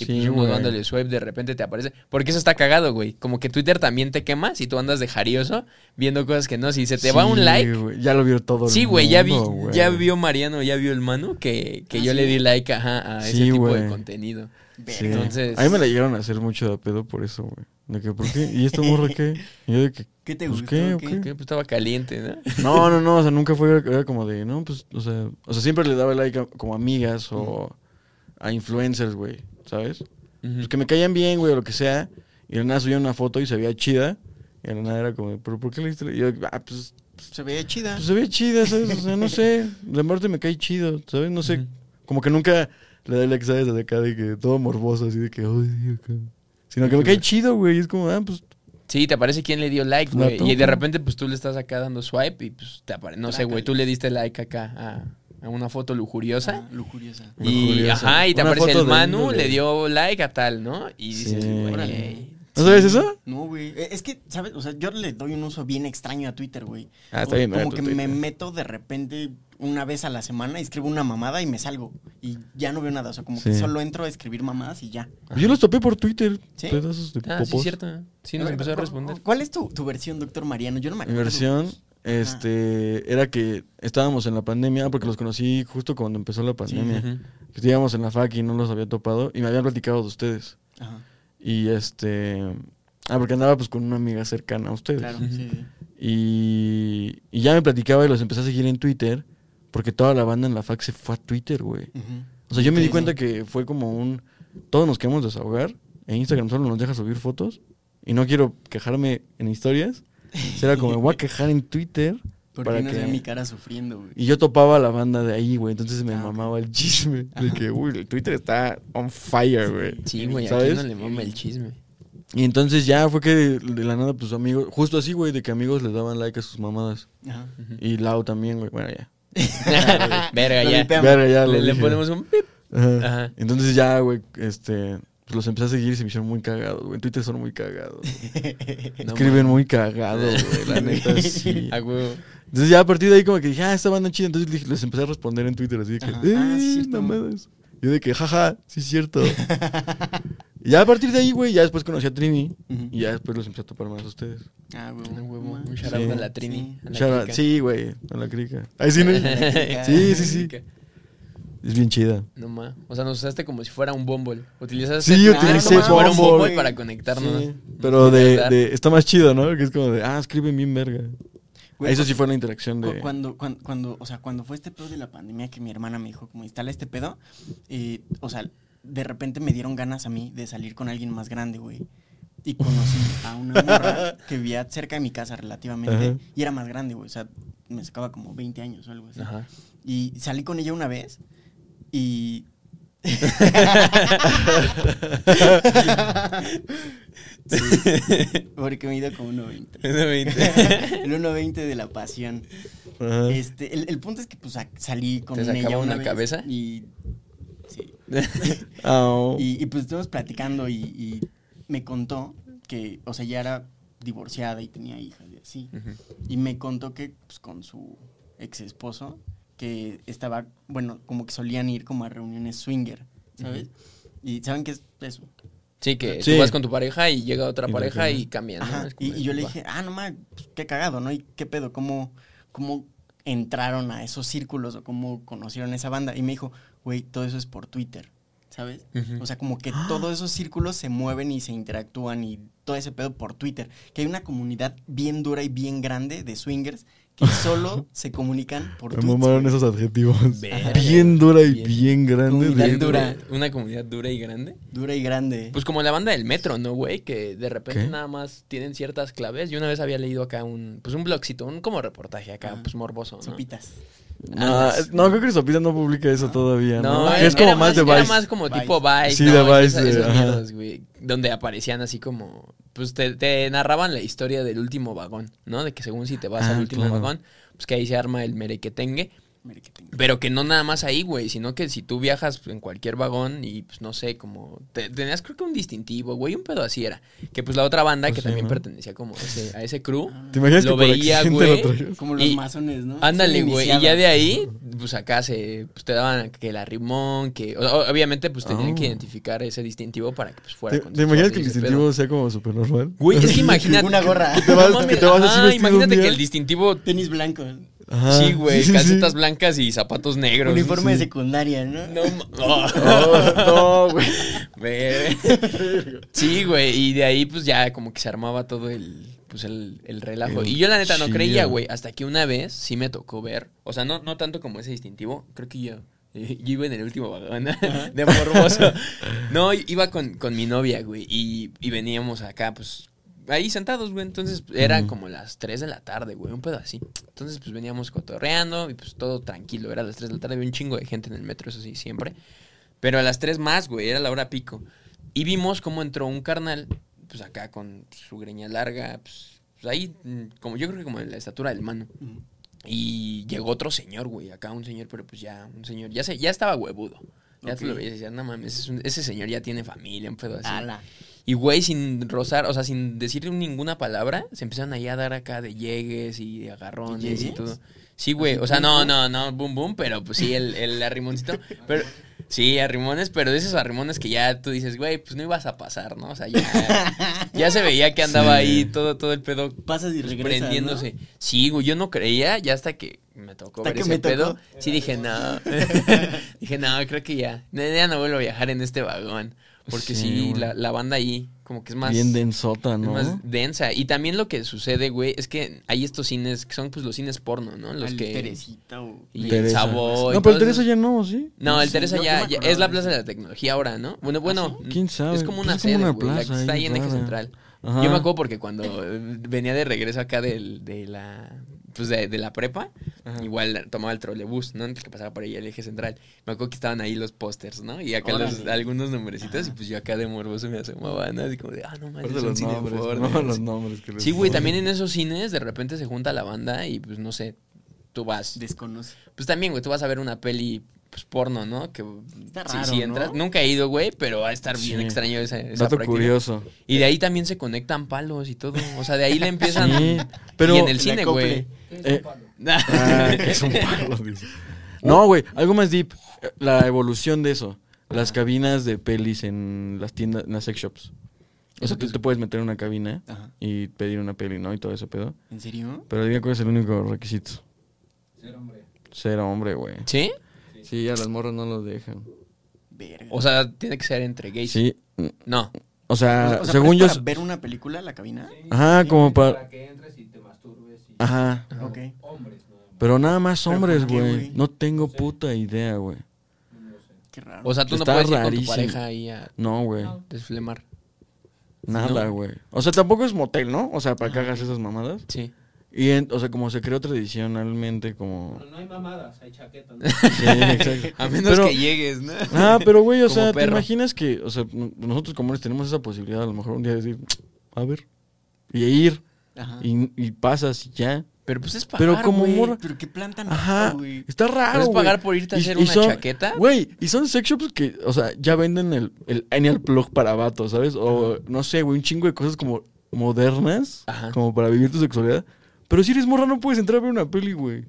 Y Sí, pues güey. dándole swipe de repente te aparece. Porque eso está cagado, güey. Como que Twitter también te quema si tú andas de jarioso viendo cosas que no. Si se te va un like. güey, Ya lo vio todo el Sí, güey, ya vi, güey. ya vio Mariano, ya vio el Manu que, que Ah, yo sí. le di like ajá, a ese Sí, tipo güey. de contenido. Sí. Entonces- A mí me la llegaron a hacer mucho de pedo por eso, güey. De que, ¿por qué? ¿Y esta morra qué? Y yo de que, ¿Qué te Pues, gustó? ¿qué, pues estaba caliente, ¿no? No, no, no, o sea, nunca fue, era como de, no, pues, o sea, o sea, siempre le daba like a, como amigas o a influencers, güey, ¿sabes? Ujú. Pues que me caían bien, güey, o lo que sea, y de la nada subía una foto y se veía chida, y de la nada era como, ¿pero por qué le diste? like?" Y yo, ah, pues, Se veía chida. pues se ve chida, ¿sabes? O sea, no sé, de muerte me cae chido, ¿sabes? No sé, como que nunca le doy like, ¿sabes? De acá, de que todo morboso, así de que, ay, acá. Sino que me cae chido, güey, y es como, ah, pues, Sí, te aparece quién le dio like, La güey. Y de repente, pues tú le estás acá dando swipe y pues te aparece. No sé, güey, tú le diste like acá a una foto lujuriosa. Ah, lujuriosa. Y, Lujuriosa. ajá, y te Una aparece el Manu, le dio like a tal, ¿no? Y dices, Sí. güey. Órale. ¿no sabes eso? No, güey. Eh, Es que, ¿sabes? O sea, yo le doy un uso bien extraño a Twitter, güey. Ah, está bien, Como que me meto de repente una vez a la semana, escribo una mamada y me salgo. Y ya no veo nada. O sea, como que Sí. solo entro a escribir mamadas y ya. Yo los topé por Twitter, ¿Sí? pedazos de Ah, sí, popos. cierto. Sí, nos ver, empezó a ¿cu- responder. ¿Cuál es tu, tu versión, doctor Mariano? Yo no me Mi acuerdo. versión, este, era que estábamos en la pandemia, porque los conocí justo cuando empezó la pandemia. Que Estábamos en la fac y no los había topado, y me habían platicado de ustedes. Ajá, Y este, ah, porque andaba pues con una amiga cercana a ustedes. claro, sí, sí. Y, y ya me platicaba y los empecé a seguir en Twitter, porque toda la banda en la fac se fue a Twitter, güey. Ujú. O sea, yo me di Sí, cuenta sí. que fue como un, todos nos queremos desahogar, e Instagram solo nos deja subir fotos, y no quiero quejarme en historias. Será como, me voy a quejar en Twitter. Porque para no que- mi cara sufriendo, güey. Y yo topaba a la banda de ahí, güey. Entonces me Ah, mamaba el chisme. De que, uy, el Twitter está on fire, güey. Sí, güey, aquí ¿Sabes? no le mama el chisme. Y entonces ya fue que de la nada, pues amigos, justo así, güey, de que amigos les daban like a sus mamadas. Ajá. Y Lau también, güey. Bueno, ya. Verga, ya. Verga, ya Le, le ponemos un pip. Ajá. Ajá. Entonces ya, güey, este, pues los empecé a seguir y se me hicieron muy cagados, güey. En Twitter son muy cagados. No Escriben muy cagados, güey. La neta, sí. A huevo. Entonces ya a partir de ahí como que dije, ah, esta banda chida. Entonces les- les empecé a responder en Twitter así de que, Ajá. eh, Ah, sí, mamadas. Yo de que, jaja, sí es cierto. y ya a partir de ahí, güey, ya después conocí a Trini. Y ya después los empecé a topar más a ustedes. Ah, güey. A huevo. Un Sí. shout out a la Trini. Sí, güey, a la crica. Ahí sí, ¿no? Sí, sí, sí. Es bien chida. No ma. O sea, nos usaste como si fuera un Bumble. Utilizaste Sí, utilicé como si fuera un Bumble. Para conectarnos. Sí, pero de, está más chido, ¿no? Que es como de, ah, escriben bien verga. Güey, Eso sí fue la interacción de... Cuando, cuando, cuando, o sea, cuando fue este pedo de la pandemia que mi hermana me dijo, como instala este pedo, eh, o sea, de repente me dieron ganas a mí de salir con alguien más grande, güey. Y conocí a una morra que vivía cerca de mi casa relativamente Ajá. y era más grande, güey. O sea, me sacaba como 20 años o algo así. Ajá. Y salí con ella una vez y... Sí, porque me he ido como 1.20. El 1.20 de la pasión. Este, el, el punto es que pues sa- salí con ¿Te ella una vez cabeza? Y, sí. Au. y, y, pues estuvimos platicando y, y me contó que, o sea, ya era divorciada y tenía hijas y así. Y me contó que pues, con su ex esposo, que estaba, bueno, como que solían ir como a reuniones swinger, ¿sabes? Y ¿saben qué es eso? Sí, que Sí. tú vas con tu pareja y llega otra Y pareja y cambian. ¿no? Y, y yo le dije, ah, no mames, pues, qué cagado, ¿no? ¿Y qué pedo? ¿Cómo, ¿Cómo entraron a esos círculos o cómo conocieron esa banda? Y me dijo, güey, todo eso es por Twitter, ¿sabes? Ujú. O sea, como que todos esos círculos se mueven y se interactúan y todo ese pedo por Twitter. Que hay una comunidad bien dura y bien grande de swingers que solo se comunican por Me Twitter. mamaron esos adjetivos. Verga. Bien dura y Bien. bien, grande. Comunidad Bien dura. Una comunidad dura y grande. Dura y grande. Pues como la banda del metro, ¿no, güey? Que de repente ¿Qué? nada más tienen ciertas claves. Yo una vez había leído acá un, pues un blogcito, un como reportaje acá, pues morboso, ¿no? Sopitas. No, no, creo que Sopita no publica eso No. todavía, ¿no? No, era, es como era más de era Vice. más como Vice. tipo Vice. Sí, ¿no? de Vice, güey. Donde aparecían así como. Pues te, te narraban la historia del último vagón, ¿no? De que según si te vas Ah, al último claro. vagón, pues que ahí se arma el merequetengue. Pero que no nada más ahí, güey, sino que si tú viajas en cualquier vagón y, pues, no sé, como... te- tenías creo que un distintivo, güey, un pedo así era. Que, pues, la otra banda Pues que sí, también ¿no? pertenecía como ese- a ese crew. ¿Te imaginas Lo que veía, güey. lo? Como los Y- masones, ¿no? Ándale, güey. Y ya de ahí, pues acá se pues, te daban que la rimón, que o- obviamente pues tenían Ah. que identificar ese distintivo para que pues fuera ¿Te, te imaginas que el distintivo sea como súper normal? Güey, es que imagínate. Una gorra. Que te vas- que te vas ajá, imagínate día. que el distintivo. Tenis blancos. Ajá. Sí, güey, calcetas sí. blancas y zapatos negros. Uniforme de secundaria, ¿no? No, oh, Oh, no, güey. Sí, güey, y de ahí pues ya como que se armaba todo el pues el, el relajo. El Y yo la neta no creía, güey, hasta que una vez sí me tocó ver, o sea, no, no tanto como ese distintivo, creo que yo yo iba en el último vagón de morboso. No, iba con, con mi novia, güey, y, y veníamos acá, pues, ahí sentados, güey. Entonces eran como las 3 de la tarde, güey, un pedo así. Entonces, pues veníamos cotorreando y pues todo tranquilo. Era las 3 de la tarde, había un chingo de gente en el metro, eso sí, siempre. Pero a las 3 más, güey, era la hora pico. Y vimos cómo entró un carnal, pues acá con su greña larga, pues, pues, ahí, mm, como yo creo que como de la estatura del mano. Y llegó otro señor, güey, acá un señor, pero pues ya, un señor, ya se, ya estaba huevudo. Ya Ok. tú lo veías y decías, no mames, es un- ese señor ya tiene familia, un pedo así. Ala. Y güey, sin rozar, o sea, sin decir ninguna palabra, se empezaron ahí a dar acá de llegues y de agarrones y ¿Llegues? todo. Sí, güey, o sea, no, no, no, boom, boom, pero pues sí, el, el arrimoncito. Pero, sí, arrimones, pero de esos arrimones que ya tú dices, güey, pues no ibas a pasar, ¿no? O sea, ya, ya se veía que andaba Sí. ahí todo, todo el pedo Pasas y regresas, prendiéndose. Sí, güey, yo no creía, ya hasta que me tocó Hasta ver que ese me tocó. pedo. Sí, dije, no. dije, no, creo que ya. Ya no vuelvo a viajar en este vagón. Porque Sí, la, la banda ahí, como que es más. Bien densota, es ¿no? más densa. Y también lo que sucede, güey, es que hay estos cines que son pues los cines porno, ¿no? Los Al que. Teresita o... Y el Teresa. Savoy. No, pero el Teresa ya no, ¿sí? No, el Sí, Teresa ya, es la Plaza de la Tecnología ahora, ¿no? Bueno, bueno. ¿Quién sabe? Es como Pues una es como sede, una güey, la plaza que está ahí en Eje. Central. Ajá. Yo me acuerdo porque cuando venía de regreso acá del, de la pues de, de la prepa, Ajá. igual tomaba el trolebús, ¿no? El que pasaba por ahí el eje central. Me acuerdo que estaban ahí los pósters, ¿no? Y acá los, algunos nombrecitos, Ajá. y pues yo acá de morboso me asomaba, ¿no? Así como de, ah, no mames, un los cine nombres, porno, no, los sí. nombres que Sí, güey, también en esos cines de repente se junta la banda y pues no sé, tú vas. Desconoce. Pues también, güey, tú vas a ver una peli pues porno, ¿no? Que Está sí entras. ¿no? Nunca he ido, güey, pero va a estar bien Sí. extraño esa, esa Dato práctica. curioso. Y de ahí también se conectan palos y todo. O sea, de ahí le empiezan. Sí, pero- y en el cine, güey. Eh, Ah, que es un palo, dice. No, güey, algo más deep. La evolución de eso. Las cabinas de pelis en las tiendas, en las sex shops. O sea, tú te puedes meter en una cabina Ajá. y pedir una peli, ¿no? Y todo ese pedo. ¿En serio? Pero diga cuál es el único requisito. Ser hombre. Ser hombre, güey. ¿Sí? Sí, a las morras no lo dejan. Verga. O sea, tiene que ser entre gays. Sí. No. O sea, O sea, según ¿pero yo... para ver una película la cabina? Ajá, como para... Para que entres y te masturbes. Y... Ajá. Ok. Hombres, no. Pero nada más ¿Pero hombres, güey. No tengo puta idea, güey. No lo sé. Qué raro. O sea, tú no puedes ir rarísimo. con tu pareja ahí a No, güey. desflemar. Nada, ¿No? güey. O sea, tampoco es motel, ¿no? O sea, para que hagas esas mamadas. Sí. Y, en- o sea, como se creó tradicionalmente, como... No hay mamadas, hay chaquetas. ¿no? Sí, exacto. A menos Pero- que llegues, ¿no? Ah, pero güey, o Como sea, ¿te imaginas que, o sea, nosotros como hombres tenemos esa posibilidad a lo mejor un día de decir, a ver, y ir, Ajá. y, y pasas y ya. Pero pues es pagar, Pero como güey. morra- Pero qué plan tan Ajá, güey. está raro, ¿Puedes güey. pagar por irte a Y- hacer y una son- chaqueta? Güey, y son sex shops que, o sea, ya venden el, el anal plug para vatos, ¿sabes? O, no sé, güey, un chingo de cosas como modernas, Ajá. como para vivir tu sexualidad. Pero si eres morra no puedes entrar a ver una peli, güey.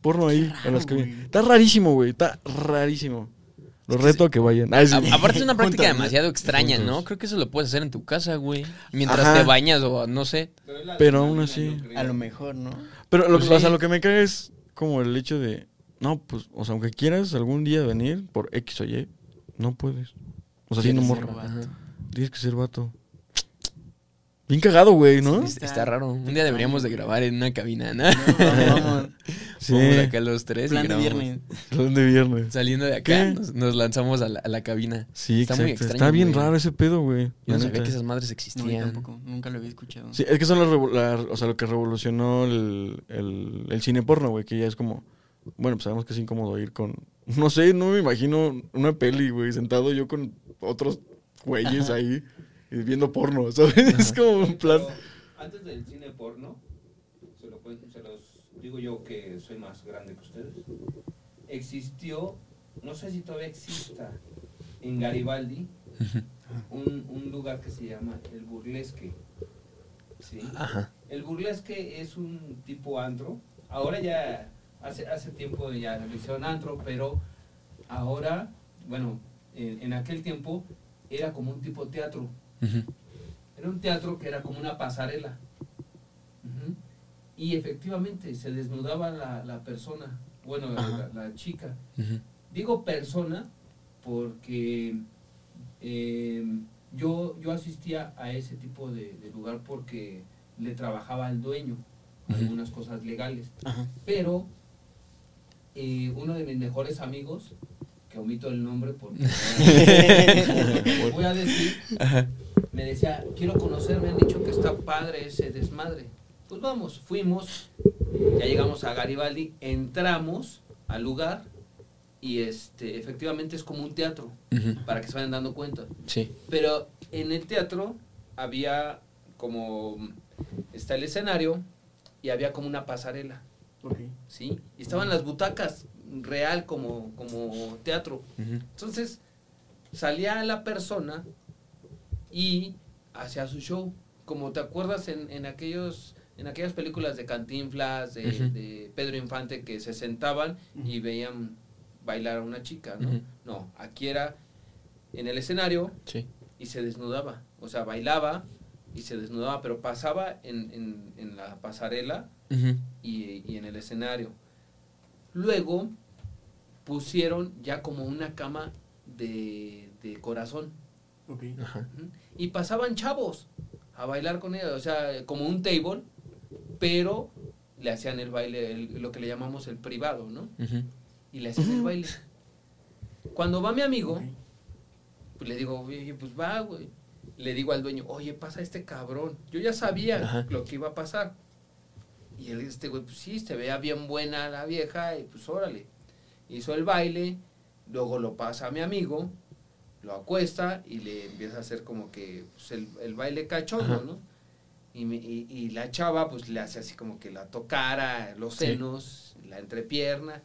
Porno ahí, raro, a las que. Está rarísimo, güey, está rarísimo. Los reto a que vayan. Ay, sí. A- aparte es una práctica demasiado extraña, ¿no? Creo que eso lo puedes hacer en tu casa, güey. Mientras Ajá. te bañas o no sé. Pero, Pero aún así. A lo mejor, ¿no? Pero lo, Pues que- o sea, lo que me cae es como el hecho de, no, pues, o sea, aunque quieras algún día venir por X o Y, no puedes. O sea, siendo Tienes que morra. ser vato. Ajá. Tienes que ser vato. Bien cagado, güey, ¿no? Sí, Está, está raro. Un día deberíamos de grabar en una cabina, ¿no? No, vamos. Sí. Vamos acá los tres Plan y de grabamos. viernes. Plan de viernes. Saliendo de acá, nos, nos lanzamos a la, a la cabina. Sí, Está exacto. muy extraño, Está bien güey. raro ese pedo, güey. Yo no sabía que esas madres No, yo existían. tampoco. Nunca lo había escuchado. Sí, es que son la- o sea, lo que revolucionó el, el, el cine porno, güey, que ya es como, bueno, pues sabemos que es incómodo ir con, no sé, no me imagino una peli, güey, sentado yo con otros güeyes ahí viendo porno, ¿sabes? Es como un plan. Pero antes del cine porno, se, lo se los digo yo que soy más grande que ustedes, existió, no sé si todavía exista, en Garibaldi, un, un lugar que se llama el Burlesque. ¿sí? Ajá. El burlesque es un tipo antro. Ahora ya, hace, hace tiempo ya lo hicieron antro, pero ahora, bueno, en, en aquel tiempo era como un tipo teatro. Era un teatro que era como una pasarela. Y efectivamente se desnudaba la, la persona, bueno, la, chica. Digo persona porque eh, yo, yo asistía a ese tipo de, de lugar porque le trabajaba al dueño algunas cosas legales. Ajá. Pero eh, uno de mis mejores amigos, que omito el nombre porque voy a decir, me decía, quiero conocer, me han dicho que está padre ese desmadre. Pues vamos, fuimos, ya llegamos a Garibaldi, entramos al lugar y este efectivamente es como un teatro, para que se vayan dando cuenta. Sí. Pero en el teatro había como está el escenario y había como una pasarela. ¿sí? Y estaban las butacas real como como teatro. Entonces salía la persona y hacía su show. Como te acuerdas en, en aquellos en aquellas películas de Cantinflas, de, Pedro Infante, que se sentaban y veían bailar a una chica, ¿no? No, aquí era en el escenario Sí. y se desnudaba. O sea, bailaba y se desnudaba, pero pasaba en, en, en la pasarela y, y en el escenario. Luego pusieron ya como una cama de, de corazón. Ajá. Y pasaban chavos a bailar con ella, o sea, como un table, pero le hacían el baile, el- lo que le llamamos el privado, ¿no? Y le hacían el baile. Cuando va mi amigo, pues le digo, oye, pues va, güey. Le digo al dueño, oye, pasa este cabrón. Yo ya sabía Ajá. lo que iba a pasar. Y él, este güey, pues sí, se veía bien buena la vieja, y pues órale. Hizo el baile, luego lo pasa a mi amigo, lo acuesta y le empieza a hacer como que pues, el, el baile cachondo, Ajá. ¿no? Y, me- y, y la chava, pues le hace así como que la tocara, los Sí. senos, la entrepierna.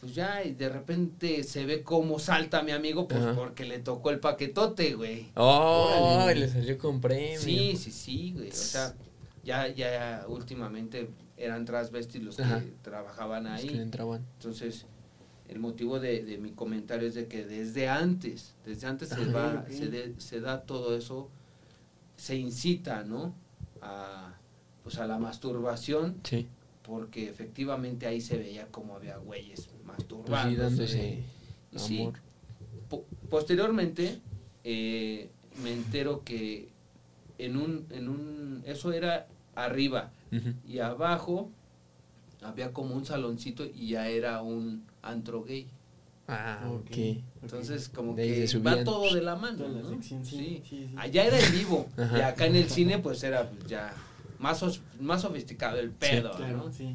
Pues ya, y de repente se ve cómo salta mi amigo, pues Ajá. porque le tocó el paquetote, güey. Oh, Órale. le salió con premio. Sí, sí, sí, güey. O sea, ya, ya últimamente eran transvestis los que trabajaban Los ahí. que le entraban. Entonces, el motivo de, de mi comentario es de que desde antes, desde antes se, Ajá. va, Ok. se, de- se da todo eso, se incita, ¿no? A, pues a la masturbación, Sí. porque efectivamente ahí se veía como había güeyes Pues masturbándose. sí, dándose Y sí. Po- posteriormente eh, me entero que en un, en un, eso era arriba y abajo había como un saloncito y ya era un antro gay. Ah, ok. Ok. Entonces como que va todo de la mano. La ¿no? sección, sí, Sí. sí, sí. Allá era en vivo Ajá. y acá en el cine pues era pues, ya más, más sofisticado el pedo, Claro, ¿no? sí.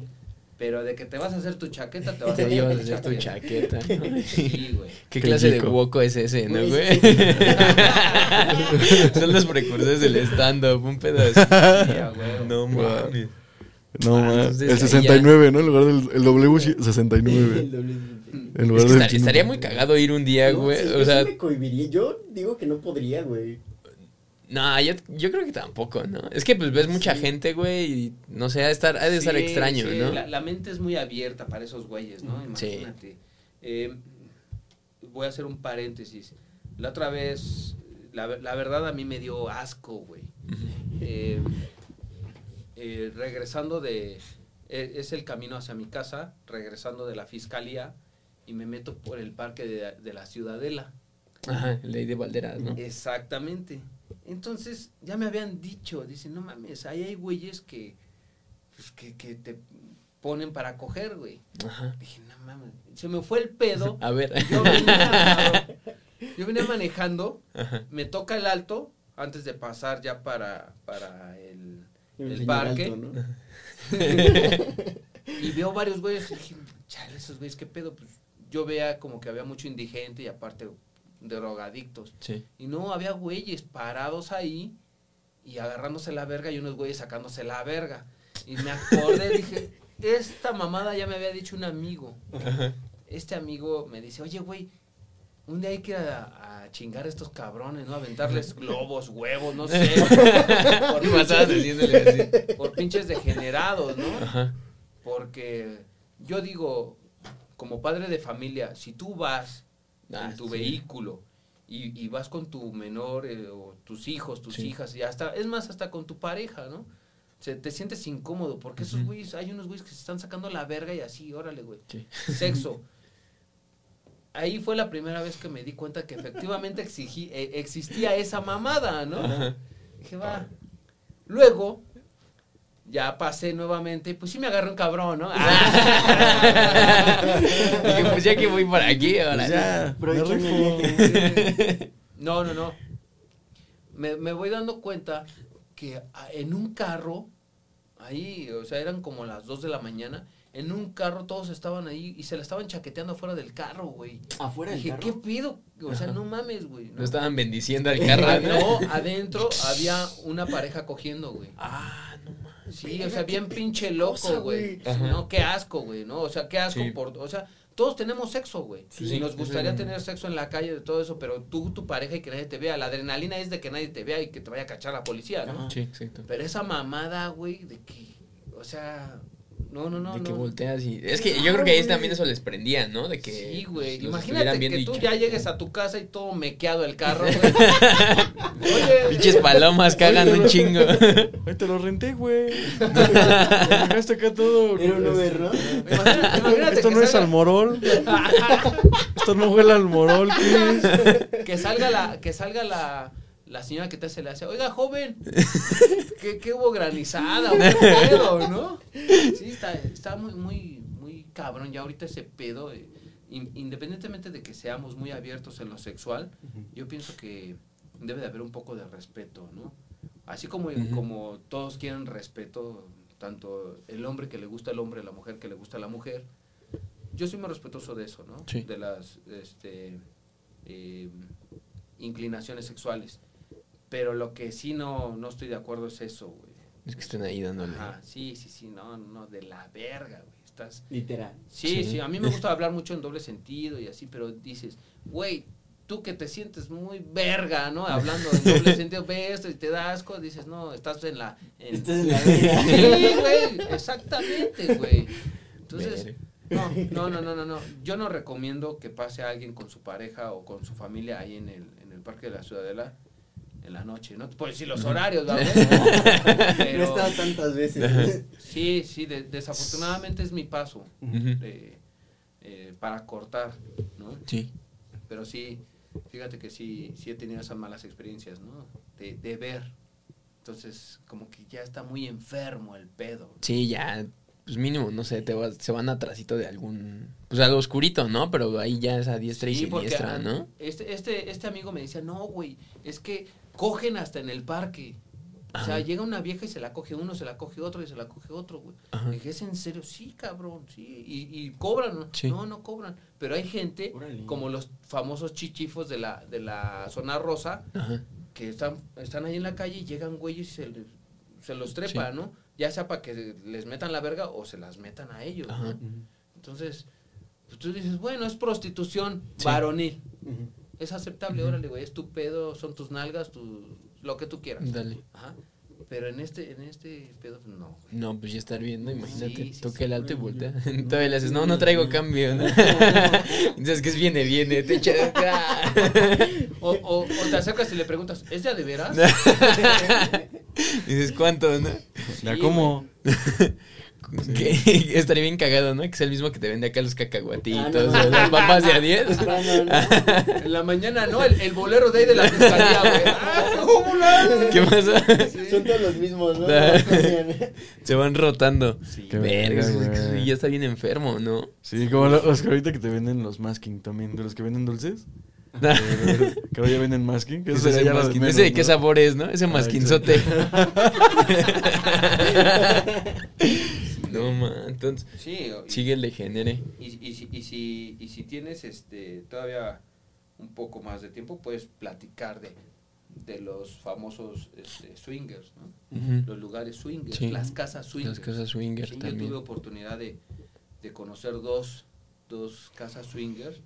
Pero de que te vas a hacer tu chaqueta, te vas a Te tu a hacer tu chaqueta. ¿no? Sí, güey. ¿Qué Qué clase de hueco es ese, no, Güey? Son los precursores del stand-up, un pedazo. Sí, a huevo. No mames. No, Ah, El ahí 69, ¿no? En lugar del el W69. El doble- En Es lugar que del estar- estaría muy cagado ir un día, No, güey. sí, o yo sea, sí me cohibiría. Yo digo que no podría, güey. no, yo, yo creo que tampoco, ¿no? Es que pues ves mucha Sí. gente, güey, y no sé, ha de estar, ha de estar extraño, sí, ¿no? La, la mente es muy abierta para esos güeyes, ¿no? Sí. Imagínate. Eh, voy a hacer un paréntesis. La otra vez, la, la verdad a mí me dio asco, güey. Eh, eh, regresando de... eh, es el camino hacia mi casa, regresando de la fiscalía y me meto por el parque de, de la Ciudadela. Ajá, ley de Valderas, ¿no? Exactamente. Entonces, ya me habían dicho, dicen, no mames, ahí hay güeyes que, pues, que, que te ponen para coger, güey. Ajá. Dije, no mames, se me fue el pedo. A ver. Yo venía, yo venía manejando, Ajá. me toca el alto antes de pasar ya para, para el, parque. alto, ¿no? y veo varios güeyes y dije, chale, esos güeyes, ¿qué pedo? Pues yo veía como que había mucho indigente y aparte drogadictos. Sí. Y no, había güeyes parados ahí y agarrándose la verga y unos güeyes sacándose la verga. Y me acordé, dije, esta mamada ya me había dicho un amigo. Este amigo me dice, oye, güey, un día hay que ir a, a chingar a estos cabrones, ¿no? Aventarles globos, huevos, no sé. por, pinches, por pinches degenerados, ¿no? Ajá. Porque yo digo, como padre de familia, si tú vas Ah, en tu sí. vehículo y, y vas con tu menor eh, o tus hijos, tus Sí. hijas, y hasta, es más, hasta con tu pareja, ¿no? Se, te sientes incómodo porque esos güeyes, hay unos güeyes que se están sacando la verga y así, órale, güey. Sí. Sexo. Ahí fue la primera vez que me di cuenta que efectivamente exigí, eh, existía esa mamada, ¿no? Ajá. Dije, va. Luego, ya pasé nuevamente, y pues sí me agarré un cabrón, ¿no? Dije, pues ya que voy por aquí, ahora. Pues ya, rifo. viaje. No, no, no. Me, me voy dando cuenta que a- en un carro, ahí, o sea, eran como las 2 de la mañana, en un carro todos estaban ahí y se la estaban chaqueteando afuera del carro, güey. Afuera del Dije, carro. ¿qué pido? O sea, no mames, güey. No estaban bendiciendo al carro, ¿no? adentro había una pareja cogiendo, güey. Ah, no mames. Sí, o sea, bien pinche loco, güey. No, qué asco, güey, ¿no? O sea, qué asco Sí. por... O sea, todos tenemos sexo, güey. Sí, y sí, nos gustaría sí. tener sexo en la calle, de todo eso, pero tú, tu pareja y que nadie te vea. La adrenalina es de que nadie te vea y que te vaya a cachar la policía, ¿no? Ajá. Sí, exacto. Pero esa mamada, güey, de que... O sea... No, no, no, de que no. volteas y... Es que yo Claro, creo que ahí también eso les prendía, ¿no? De que... Sí, güey. Imagínate que tú ya llegues a tu casa y todo mequeado el carro, güey. Pinches palomas cagan un chingo. Ay, te lo renté, güey. Te dejaste acá todo. Era un Uber, ¿no? imagínate, imagínate Esto que no es almorol. Esto no huele al almorol, ¿qué es? que salga la que salga la, la señora que te hace le hace oiga joven que, que hubo granizada qué pedo no sí está, está muy muy muy cabrón ya ahorita ese pedo eh, in- independientemente de que seamos muy abiertos en lo sexual yo pienso que debe de haber un poco de respeto no así como como todos quieren respeto tanto el hombre que le gusta al hombre la mujer que le gusta a la mujer yo soy muy respetuoso de eso no Sí. de las este eh, inclinaciones sexuales. Pero lo que sí no, no estoy de acuerdo es eso, güey. Es que estén ahí dándole. Ajá, sí, sí, sí, no, no, de la verga, güey. Estás... Literal. Sí, Sí. sí, a mí me gusta hablar mucho en doble sentido y así, pero dices, güey, tú que te sientes muy verga, ¿no? Hablando en doble sentido, ves esto y te das asco, dices, no, estás en la... en- Estás en la verga. Sí, güey, exactamente, güey. Entonces, no, no, no, no, no, no. Yo no recomiendo que pase alguien con su pareja o con su familia ahí en el, en el Parque de la Ciudadela en la noche. No te puedo decir los horarios, ¿verdad? No he estado tantas veces. sí, sí, de- desafortunadamente es mi paso de- eh, para cortar, ¿no? Sí. Pero sí, fíjate que sí, sí he tenido esas malas experiencias, ¿no? De, de ver. Entonces, como que ya está muy enfermo el pedo. Sí, ya, pues mínimo, no sé, te vas- se van atrasito de algún, pues algo oscurito, ¿no? Pero ahí ya es a diestra y Sí, siniestra, an- ¿no? Este, este, este amigo me decía, no, güey, es que cogen hasta en el parque. O sea, Ajá. llega una vieja y se la coge uno, se la coge otro y se la coge otro, güey. Ajá. Dije, ¿es en serio? Sí, cabrón, sí. Y, y cobran, ¿no? Sí. No, no cobran. Pero hay gente, Órale. como los famosos chichifos de la, de la zona rosa, Ajá. que están, están ahí en la calle y llegan güeyes y se, les- se los trepa, Sí. ¿no? Ya sea para que les metan la verga o se las metan a ellos, ¿no? Ajá. Entonces, pues tú dices, bueno, es prostitución Sí. varonil. Ujú. Es aceptable, órale, güey, es tu pedo, son tus nalgas, tu, lo que tú quieras. Dale. Ajá. Pero en este, en este pedo, pues, no, güey. No, pues ya estar viendo, imagínate, Sí, sí, toca sí. el alto y voltea. Todavía le haces, no, no traigo cambio, ¿no? Entonces, que es viene, viene, te echa O, o, o te acercas y le preguntas, ¿es de a de veras? Dices, ¿cuánto, no? Ya Sí, como. Que estaría bien cagado, ¿no? Que es el mismo que te vende acá los cacahuatitos, Ah, no. las papas de a 10. No, no, no. En la mañana, ¿no? El, el bolero de ahí de la fiscalía, güey. ¡Ah! ¿Qué pasa? Son todos los mismos, ¿no? Cambian. Se van rotando. Sí, Qué Verga, güey. ya está bien enfermo, ¿no? Sí, como lo- los que ahorita que te venden los masking también. De los que venden dulces. que ahora ya venden masking. Que eso Ese, ya masquín- menos, ese de qué sabor es, ¿no? Ese Ah, masquinzote. No, man. Entonces, Sí, y- sigue el degenere. Y, y, si- y, si, y si tienes este todavía un poco más de tiempo, puedes platicar de, de los famosos este, swingers, ¿no? Ujú. Los lugares swingers, Sí. las casas swingers. Las casas swinger Sí, yo también. tuve oportunidad de, de conocer dos, dos casas swingers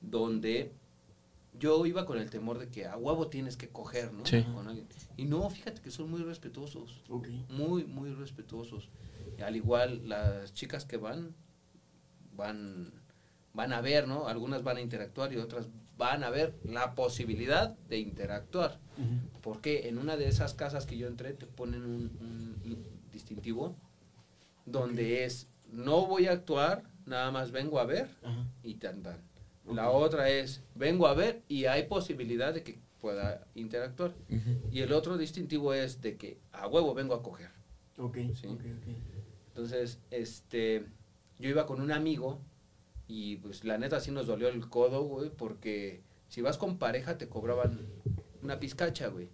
donde yo iba con el temor de que a huevo tienes que coger, ¿no? Sí. Con alguien. Y no, fíjate que son muy respetuosos, Ok. muy, muy respetuosos. Al igual las chicas que van, van, van a ver, ¿no? Algunas van a interactuar y otras van a ver la posibilidad de interactuar. Porque en una de esas casas que yo entré te ponen un, un distintivo donde es no voy a actuar, nada más vengo a ver y tan tan. La otra es vengo a ver y hay posibilidad de que pueda interactuar. Y el otro distintivo es de que a huevo vengo a coger. Ok, Sí. ok, ok. Entonces, este, yo iba con un amigo y pues la neta sí nos dolió el codo, güey, porque si vas con pareja te cobraban una pizcacha, güey.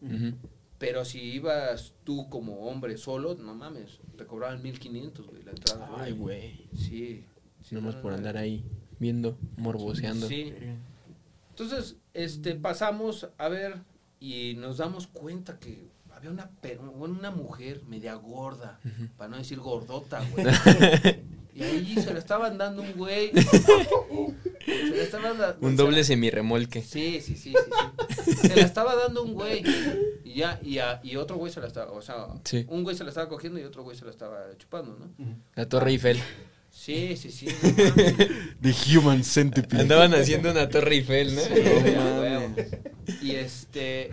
Pero si ibas tú como hombre solo, no mames, te cobraban 1500, güey, la entrada. Ay, güey. Sí. sí, Nomás no, por no, andar ahí viendo, morboseando. Sí. Entonces, este, pasamos a ver y nos damos cuenta que había una, una mujer media gorda, para no decir gordota, güey. y ahí se la estaban dando un güey. Se la estaban da- Un se doble la- semirremolque. Sí, sí, sí, sí, sí. Se la estaba dando un güey. Y ya, y, a- y otro güey se la estaba, o sea, Sí. un güey se la estaba cogiendo y otro güey se la estaba chupando, ¿no? La Torre Eiffel. Sí, sí, sí. no. The Human Centipede. Andaban haciendo una Torre Eiffel, ¿no? Sí, No. Y este.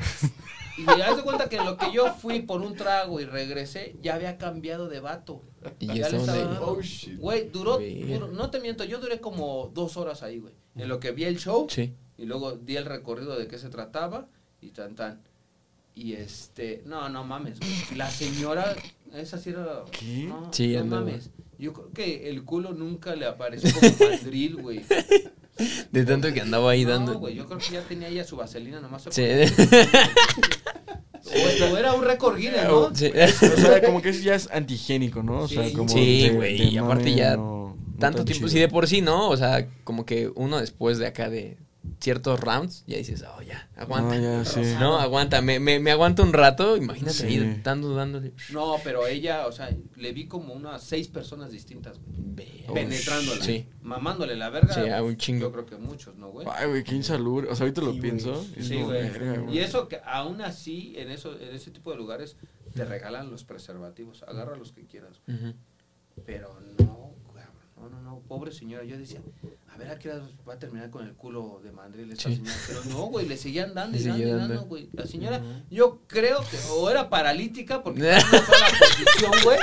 Y haz de cuenta que en lo que yo fui por un trago y regresé, ya había cambiado de vato. Y Ya le estaba dando- Oh, shit. Güey, duró, duró- no te miento, yo duré como dos horas ahí, güey. En lo que vi el show Sí. y luego di el recorrido de qué se trataba y tan tan. Y este, no, no mames, güey. La señora, esa sí era. ¿Qué? No, Sí, no mames. Yo creo que el culo nunca le apareció como mandril, güey. De tanto que andaba ahí dando. No, güey, yo creo que ya tenía ella su vaselina nomás. Sí. O era un récord Guinness, ¿no? Sí. O sea, como que eso ya es antigénico, ¿no? O sea, como Sí, güey, y aparte ya no- Tanto tan tiempo, sí, de por sí, ¿no? O sea, como que uno después de acá de ciertos rounds, ya dices, oh, ya, aguanta. No, ya, sí. No, aguanta, me, me, me aguanto un rato, imagínate Sí. ahí dando, dándole. No, pero ella, o sea, le vi como unas seis personas distintas, güey. Ve- Penetrándola. Sí. Mamándole la verga. Sí, a un chingo. Yo creo que muchos, ¿no, güey? Ay, güey, qué insalubre. O sea, ahorita lo güey. pienso. Sí, güey. verga, güey. Y eso que aún así, en eso, en ese tipo de lugares, te regalan los preservativos. Agarra los que quieras. Pero no, no, no, no, pobre señora. Yo decía, a ver a qué hora va a terminar con el culo de mandril esta Sí. señora. Pero no, güey, le seguían dando y dando y dando, güey. La señora, yo creo que o era paralítica porque estaba en sola posición, güey.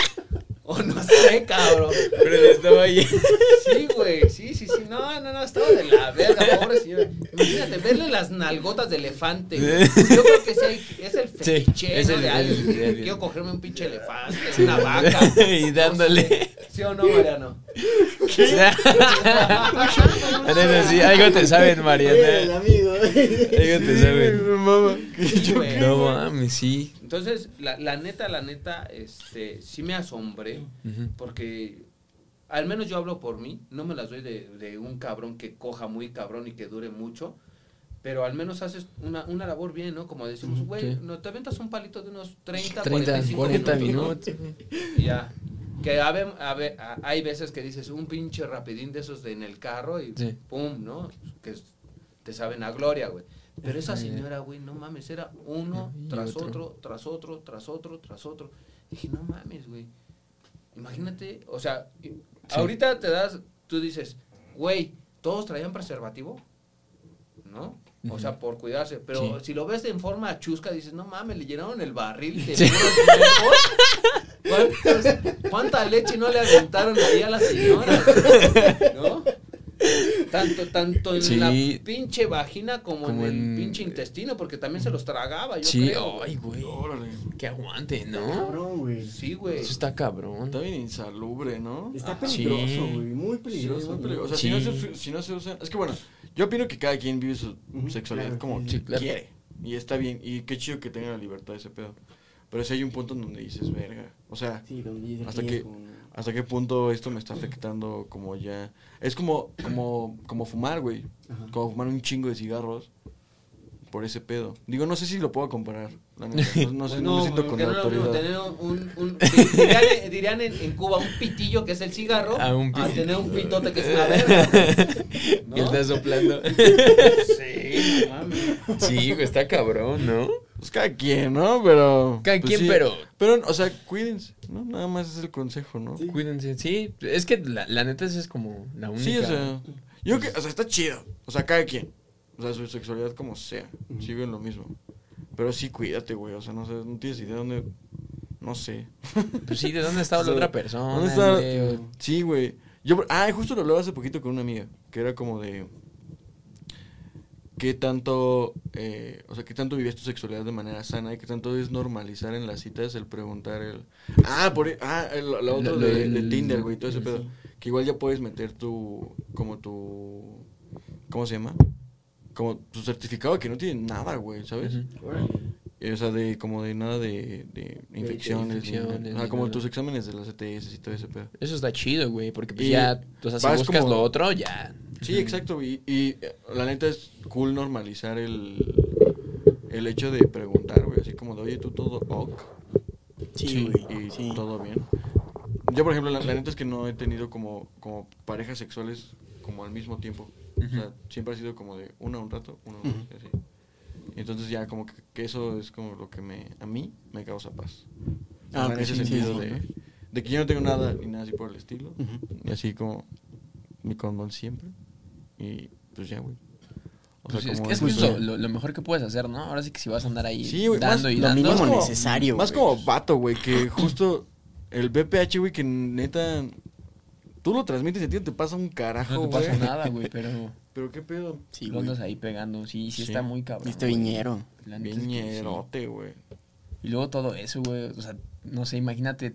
O no sé, cabrón. Pero él estaba ahí. Sí, güey, sí, sí, sí. No, no, no, estaba de la verga, pobre señora. Imagínate, verle las nalgotas de elefante. güey. Yo creo que sí, es el Sí, fetiche, el- de alguien. el- el- Quiero cogerme un pinche elefante, una vaca. y dándole. ¿Sí o no, Mariano? Neta, sí, algo te saben, amigo. Algo te Sí, saben. Sí. No mames, sí. Entonces, la, la neta, la neta, este, sí me asombré, porque al menos yo hablo por mí, no me las doy de, de un cabrón que coja muy cabrón y que dure mucho, pero al menos haces una, una labor bien, ¿no? Como decimos, güey, no te aventas un palito de unos 30, 30, 45 40 minutos, ya. Que a ve- a hay veces que dices un pinche rapidín de esos de en el carro y Sí. pum, ¿no? Que te saben a gloria, güey. Pero esa señora, güey, no mames, era uno tras otro. tras otro, tras otro, tras otro. Dije, no mames, güey. Imagínate, o sea, ahorita te das, tú dices, güey, ¿todos traían preservativo? ¿No? O sea, por cuidarse. Pero Sí. si lo ves en forma chusca, dices, no mames, le llenaron el barril de Sí. puros huevos. ¿Cuántos- ¿Cuánta leche no le aventaron ahí a la señora? ¿No? Tanto, tanto en Sí. la pinche vagina como, Como en el en- pinche intestino, porque también se los tragaba, yo Sí, creo. ay, güey. Que aguante, ¿no? Cabrón, güey. Sí, güey. Eso está cabrón. Está bien insalubre, ¿no? Está peligroso, Sí. güey. Muy Sí, peligroso. muy peligroso. O sea, Sí. si, no se, si no se usan. Es que bueno, yo opino que cada quien vive su sexualidad claro, como claro. quiere. Y está bien. Y qué chido que tenga la libertad de ese pedo. Pero si hay un punto en donde dices, verga. O sea, Sí, donde dice Hasta que-. ¿Hasta qué punto esto me está afectando como ya? Es como, como, como fumar, güey. Ajá. Como fumar un chingo de cigarros. por ese pedo. Digo, no sé si lo puedo comparar. la neta. No, no sé, Pues no, me siento con porque no es lo mismo autoridad. tener un, un- di- dirían, dirían en, en Cuba un pitillo que es el cigarro Ah, un a tener un pitote que es una verga. ¿no? Y él está soplando. Sí, no mames. Sí, güey, está cabrón, ¿no? Pues cada quien, ¿no? Pero. Cada pues quien, pero- Pero, o sea, cuídense, ¿no? Nada más es el consejo, ¿no? Sí, Cuídense. Sí, es que la, la neta esa es como la única. o sea. Yo creo que, o sea, está chido. O sea, cada quien. O sea, su sexualidad como sea. Sigue en lo mismo. Pero sí, cuídate, güey. O sea, no sé, no tienes idea dónde. No sé. Pues sí, ¿de dónde estaba O sea, la otra persona? ¿Dónde? O- Sí, güey. Yo, ah, justo lo hablaba hace poquito con una amiga, que era como de qué tanto, eh, o sea, qué tanto vivías tu sexualidad de manera sana y qué tanto es normalizar en las citas el preguntar el, ah, por, ah, el, la otra Lo- lo de, de Tinder, güey, todo ese pedo, que igual ya puedes meter tu, como tu, ¿cómo se llama? Como tu certificado que no tiene nada, güey, ¿sabes? Eh, O sea, de como de nada de, de infecciones, ni infecciones, como nada. tus exámenes de las ETS y todo ese pedo. Eso está chido, güey, porque pues ya, o sea, si buscas como- lo otro, ya. Sí, exacto. Y, y eh, la neta es cool normalizar el, el hecho de preguntar, güey. Así como de, oye, tú todo ok. Sí, güey. Y Sí. todo bien. Yo, por ejemplo, la, la neta es que no he tenido como, como parejas sexuales como al mismo tiempo. O sea, siempre ha sido como de una un rato, una un rato, así. Entonces ya como que, que eso es como lo que me, a mí me causa paz. O Ah, sea, en ese sí, sentido sí, de, ¿no? de que yo no tengo nada ni nada así por el estilo. Y así como mi condón siempre. Y pues ya, güey. O Pues sea, es, como que- es que pues, es lo, lo- lo mejor que puedes hacer, ¿no? Ahora sí que si vas a andar ahí Sí, güey, más- dando y lo dando. mínimo como- necesario, Más güey. como vato, güey, que justo el BPH, güey, que neta. Tú lo transmites y a ti no te pasa un carajo, No te güey. pasa nada, güey, pero Pero qué pedo. Sí, lo andas ahí pegando. Sí, sí, Sí. está muy cabrón. Este viñero. La neta es que Bien sí. ñerote, güey. Y luego todo eso, güey. O sea, no sé, imagínate.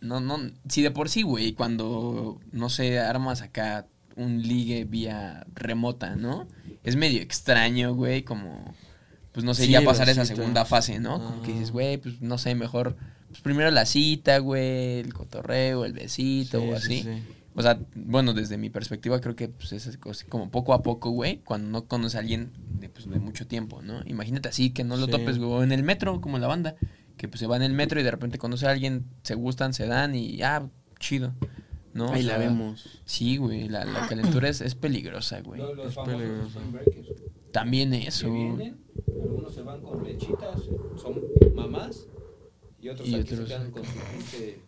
No, no. Si de por sí, güey, cuando, no sé, armas acá un ligue vía remota, ¿no? Es medio extraño, güey, como. Pues no sé, Sí, ya pasar esa cita. segunda fase, ¿no? Como que Ah. dices, güey, pues no sé, mejor. Pues primero la cita, güey, el cotorreo, el besito Sí, o sí, así. sí. O sea, bueno, desde mi perspectiva creo que pues, es así como poco a poco, güey, cuando no conoces a alguien de, pues, de mucho tiempo, ¿no? Imagínate así, que no lo topes, güey, en el metro, como la banda, que pues se va en el metro y de repente conoce a alguien, se gustan, se dan y ah, chido, ¿no? O Ahí la sea, vemos. Sí, güey, la, la calentura es, es peligrosa, güey. Los, los Es breakers. También eso. Que vienen, algunos se van con lechitas, son mamás, y otros Y aquí otros- se quedan con su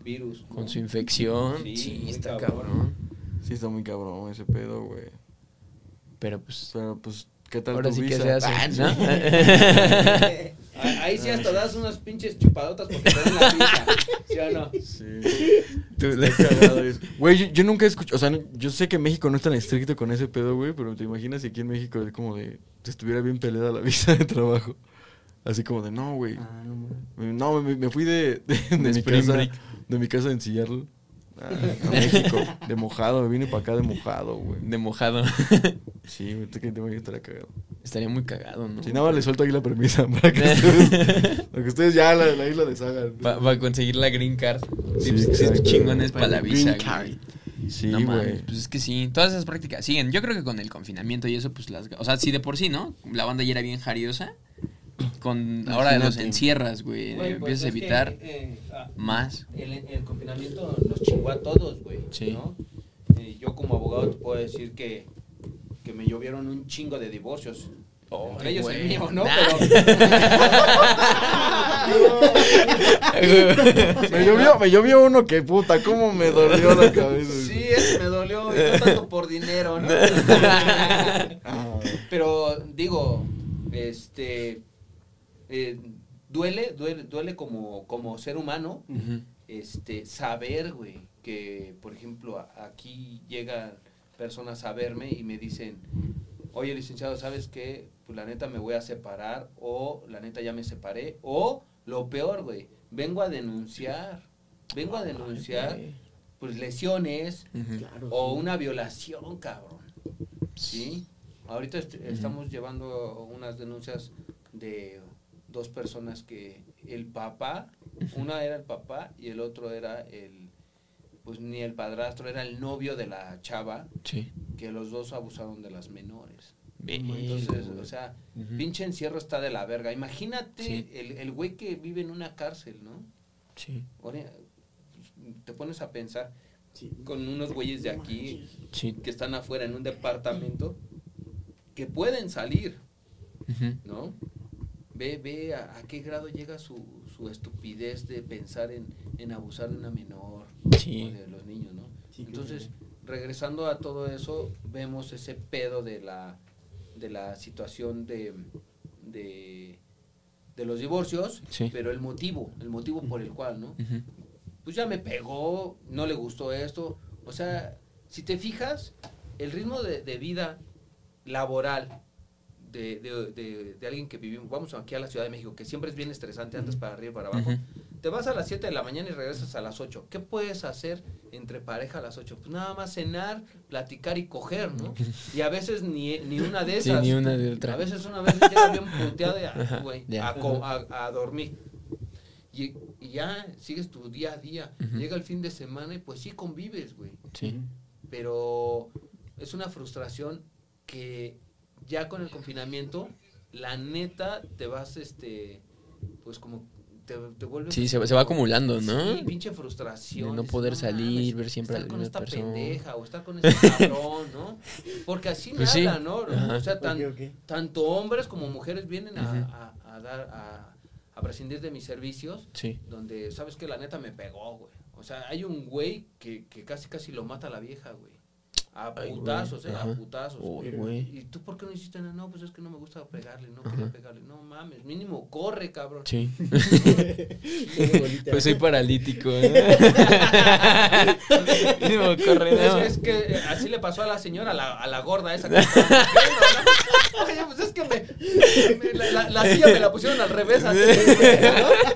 virus. ¿no? Con su infección, Sí, sí, está cabrón. cabrón. Sí, está muy cabrón ese pedo, güey. Pero pues, Pero pues, ¿qué tal ahora tu sí que visa? se hace, Ah, ¿no? Ah, Ahí sí hasta das unas pinches chupadotas porque te dan la visa, ¿sí o no? Sí. Tú-. Güey, yo, yo nunca he escuchado, o sea, yo sé que México no es tan estricto con ese pedo, güey, pero te imaginas si aquí en México es como de, te estuviera bien peleada la visa de trabajo. Así como de, no, güey. Ah, no, No, me, me fui de, de, de mi casa, break. de mi casa en Seattle a, a México, de mojado, me vine para acá de mojado, güey. de mojado. Sí, güey, imaginas estará cagado. Estaría muy cagado, ¿no? Si nada más le suelto ahí la premisa para que ustedes, para que ustedes ya la, la isla deshagan. Va, a conseguir la green card. Sí, exacto. chingones para Para la visa. green card. güey. Sí, no pues es que sí, todas esas prácticas siguen. Yo creo que con el confinamiento y eso, pues las. O sea, si de por sí, ¿no? La banda ya era bien jariosa. Con. Ahora los encierras, güey. Güey, pues empiezas a que, evitar eh, ah, más. El, el confinamiento nos chingó a todos, güey. Sí. ¿no? Eh, yo como abogado te puedo decir que, que me llovieron un chingo de divorcios. Entre ellos el mío, ¿no? Me llovió, me llovió uno que puta, cómo me dolió la cabeza. Pero sí, ese me dolió, y no tanto por dinero, ¿no? Pero digo, este eh, duele, duele, duele como, como ser humano, este, saber, güey, que por ejemplo a- aquí llegan personas a verme y me dicen, oye licenciado, ¿sabes qué? Pues la neta me voy a separar, o la neta ya me separé, o lo peor, güey, vengo a denunciar, vengo a denunciar, pues lesiones. Claro, o sí. una violación, cabrón. ¿Sí? Ahorita est- estamos llevando unas denuncias de dos personas que el papá, una era el papá y el otro era el, pues ni el padrastro, era el novio de la chava, Sí. que los dos abusaron de las menores. Entonces, o sea, pinche encierro está de la verga. Imagínate Sí. el, el güey que vive en una cárcel, ¿no? Sí, Ahora, pues, te pones a pensar Sí. con unos güeyes de aquí sí. que están afuera en un departamento que pueden salir. ¿no? Ve, ve a, a qué grado llega su, su estupidez de pensar en, en abusar de una menor Sí. o de los niños, ¿no? Sí, Entonces, regresando a todo eso, vemos ese pedo de la, de la situación de, de, de los divorcios, Sí. pero el motivo, el motivo por el cual, ¿no? Pues ya me pegó, no le gustó esto. O sea, si te fijas, el ritmo de, de vida laboral de, de, de- de alguien que vivimos, vamos aquí a la Ciudad de México, que siempre es bien estresante, andas para arriba y para abajo. Te vas a las 7 de la mañana y regresas a las 8. ¿Qué puedes hacer entre pareja a las 8? Pues nada más cenar, platicar y coger, ¿no? Y a veces ni, ni una de Sí, esas. ni una de otra. A veces una vez llega bien puteado y a, Ajá, güey, ya. a, a- dormir. Y, y ya sigues tu día a día. Llega el fin de semana y pues sí convives, güey. Sí. Pero es una frustración que ya con el confinamiento, la neta, te vas, este, pues como, te, te vuelves... Sí, se, va- se va acumulando, ¿no? Sí, pinche frustración. De no poder salir, ver siempre a estar la con misma esta persona". pendeja o estar con este cabrón, ¿no? Porque así Pues sí. hablan, ¿no? Ajá. O sea, tan, tanto hombres como mujeres vienen a, a- a dar, a, a prescindir de mis servicios, Sí. donde, ¿sabes que La neta me pegó, güey. O sea, hay un güey que, que casi casi lo mata a la vieja, güey. A Ay, putazos, eh, Ajá. a putazos. Güey. ¿Y tú por qué no hiciste nada? No, pues es que no me gusta pegarle, no Ajá. quería pegarle. No mames, mínimo corre, cabrón. Sí. Pues soy paralítico. ¿eh? Digo, corre, Pues no. es que eh, así le pasó a la señora, a la, a la gorda esa que. Oye, pues es que me, me- la, la- la silla me la pusieron al revés así.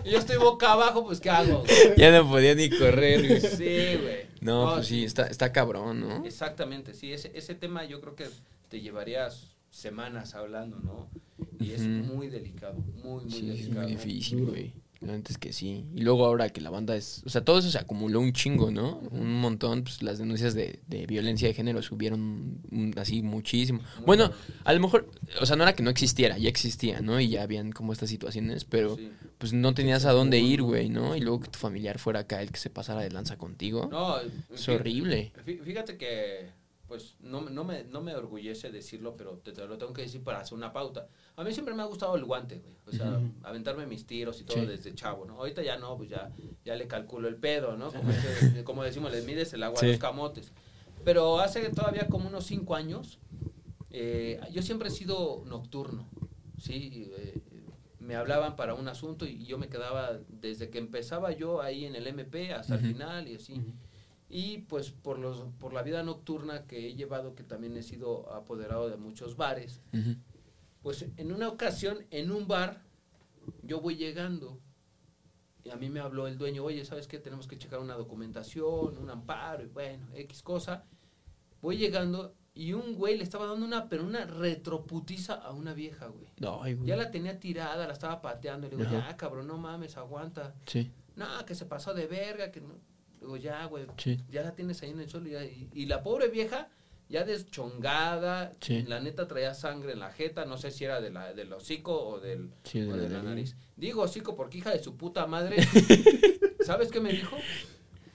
Y yo estoy boca abajo, pues ¿qué hago? güey? Ya no podía ni correr, güey. Sí, güey. No, pues sí, está, está cabrón, ¿no? Exactamente, sí, ese, ese tema yo creo que te llevarías semanas hablando, ¿no? Y es muy delicado, muy, muy Sí, es delicado. muy difícil, güey. La neta es que sí. Y luego ahora que la banda es... O sea, todo eso se acumuló un chingo, ¿no? Un montón, pues las denuncias de, de violencia de género subieron así muchísimo. Bueno, a lo mejor, o sea, no era que no existiera, ya existía, ¿no? Y ya habían como estas situaciones, pero Sí. pues no tenías a dónde ir, güey, ¿no? Y luego que tu familiar fuera acá el que se pasara de lanza contigo. No, es horrible. fí- Fíjate que, pues, no, me- no, me, no me orgullece decirlo, pero te, te lo tengo que decir para hacer una pauta. A mí siempre me ha gustado el guante, güey. O sea, aventarme mis tiros y todo Sí. desde chavo, ¿no? Ahorita ya no, pues ya, ya le calculo el pedo, ¿no? Como, ese- como decimos, le mides el agua Sí. a los camotes. Pero hace todavía como unos cinco años, eh, yo siempre he sido nocturno, ¿sí? Eh, me hablaban para un asunto y yo me quedaba desde que empezaba yo ahí en el MP hasta el final y así. Y pues por, los, por la vida nocturna que he llevado, que también he sido apoderado de muchos bares, pues en una ocasión, en un bar, yo voy llegando y a mí me habló el dueño, oye, ¿sabes qué? Tenemos que checar una documentación, un amparo, y bueno, X cosa. Voy llegando y un güey le estaba dando una, pero una retroputiza a una vieja, güey. Ay, güey. Ya la tenía tirada, la estaba pateando, y le digo, Ajá. ya, cabrón, no mames, aguanta. Sí, No, que se pasó de verga, que no. Digo, ya, güey, sí. ya la tienes ahí en el suelo. Y, ya- y- y la pobre vieja, ya deschongada, Sí. la neta traía sangre en la jeta, no sé si era de la, del hocico o del Sí, o de la nariz. nariz. Digo hocico porque hija de su puta madre. ¿Sabes qué me dijo?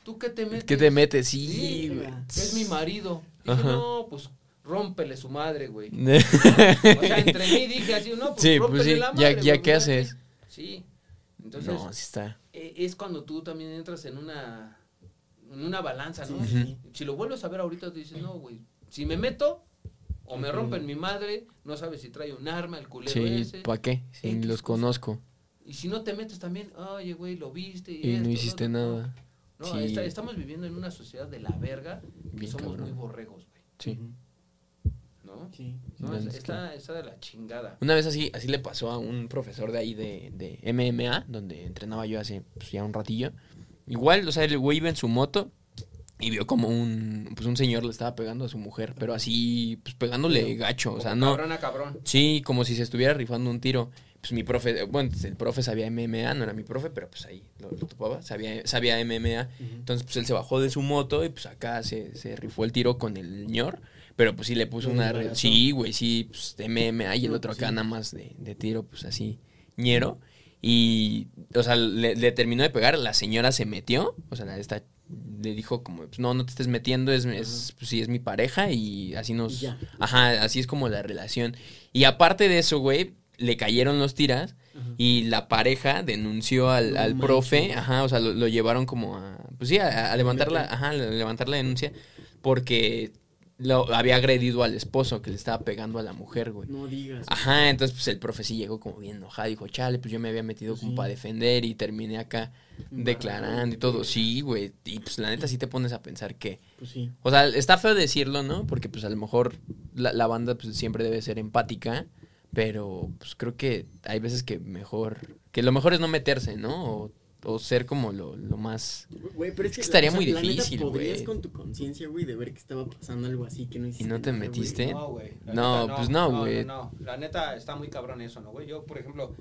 ¿Tú qué te metes? ¿Qué te metes? Sí, güey. Es mi marido. Dije, Ajá. no, pues rómpele su madre, güey. O sea, entre mí dije así, no, pues sí, rómpele pues sí. la Ya, madre, ya qué haces. Sí. Entonces, no, sí está. eh, es cuando tú también entras en una en una balanza, ¿no? Si lo vuelves a ver ahorita te dices, no, güey, si me meto o me rompen mi madre, no sabes si trae un arma, el culero Sí, ese. ¿para qué? Si X los conozco. Y si no te metes también, oye, güey, lo viste y, Y esto, no hiciste no, nada. No, Sí. está- estamos viviendo en una sociedad de la verga y Bien somos cabrón. muy borregos, güey, Sí. ¿no? Sí. No, es está, está de la chingada. Una vez así, así le pasó a un profesor de ahí de, de MMA, donde entrenaba yo hace pues, ya un ratillo. Igual, o sea, el güey iba en su moto y vio como un, pues un señor le estaba pegando a su mujer, pero así, pues pegándole gacho, o sea, Como no... Cabrón a cabrón. Sí, como si se estuviera rifando un tiro. Pues mi profe, bueno, el profe sabía MMA, no era mi profe, pero pues ahí lo, lo topaba, sabía, sabía MMA. Entonces, pues él se bajó de su moto y pues acá se, se rifó el tiro con el señor. Pero pues sí le puso una... Sí, güey, sí, pues MMA y el otro acá sí. nada más de, de tiro, pues así, ñero. Y, o sea, le, le terminó de pegar, la señora se metió, o sea, esta le dijo como, pues no, no te estés metiendo, es, es pues, sí, es mi pareja y así nos... Ya. Ajá, así es como la relación. Y aparte de eso, güey, le cayeron los tiras Ajá. y la pareja denunció al, al profe, ajá, o sea, lo, lo llevaron como a, pues sí, a, a levantar la, ajá, a levantar la denuncia porque lo había agredido al esposo que le estaba pegando a la mujer, güey. No digas. Ajá, entonces pues el profe sí llegó como bien enojado, dijo, chale, pues yo me había metido Pues como para defender y terminé acá declarando y todo. Sí, güey, y pues la neta sí te pones a pensar que, Pues sí. o sea, está feo decirlo, ¿no? Porque pues a lo mejor la, la banda pues siempre debe ser empática, pero pues creo que hay veces que mejor, que lo mejor es no meterse, ¿no? O, o ser como lo, lo más... Güey, pero es que, Estaría o sea, muy difícil, podrías güey. con tu conciencia, güey, de ver que estaba pasando algo así que no hiciste. no te nada, metiste? No, güey. No, neta, pues no, güey. No, no, La neta está muy cabrón eso, ¿no, güey? Yo, por ejemplo,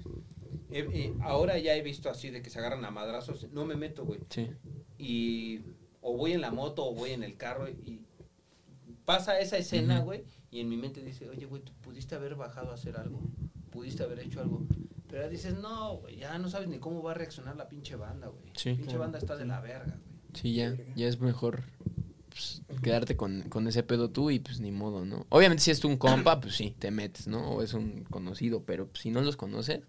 he- he- ahora ya he visto así de que se agarran a madrazos. No me meto, güey. Sí. Y o voy en la moto o voy en el carro y pasa esa escena, güey. Y en mi mente dice, oye, güey, tú pudiste haber bajado a hacer algo. Pudiste haber hecho algo. Pero ya dices, no, güey, ya no sabes ni cómo va a reaccionar la pinche banda, güey. Sí. pinche Claro, banda está de la verga, güey. Sí, ya, ya es mejor pues, quedarte con, con ese pedo tú y pues ni modo, ¿no? Obviamente si es un compa, pues sí, te metes, ¿no? O es un conocido, pero pues, si no los conoces,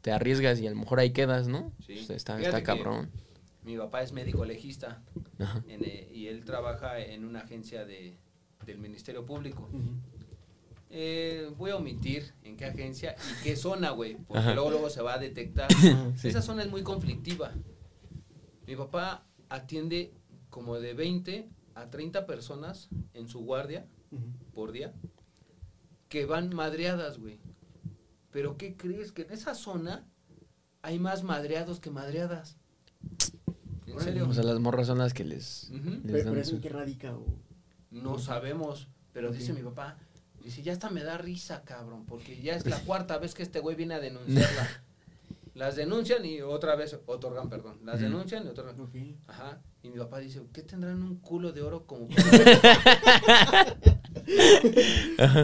te arriesgas y a lo mejor ahí quedas, ¿no? Sí. Pues, está, está cabrón. Mi papá es médico legista. Ajá. en, eh, y él trabaja en una agencia de, del Ministerio Público. Ujú. Eh, voy a omitir en qué agencia y qué zona, güey, porque Ajá. luego, luego se va a detectar. Sí. Esa zona es muy conflictiva. Mi papá atiende como de 20 a 30 personas en su guardia por día que van madreadas, güey. Pero ¿qué crees? Que en esa zona hay más madreados que madreadas. ¿En serio? O sea, las morras son las que les, Ujú. les Pero, dan pero eso su- en qué radica, o... No sabemos, pero dice mi papá, dice, ya hasta me da risa, cabrón, porque ya es la cuarta vez que este güey viene a denunciarla. Las denuncian y otra vez otorgan perdón. Las denuncian y otorgan. Ok. Ajá. Y mi papá dice, ¿qué tendrán un culo de oro como para-?"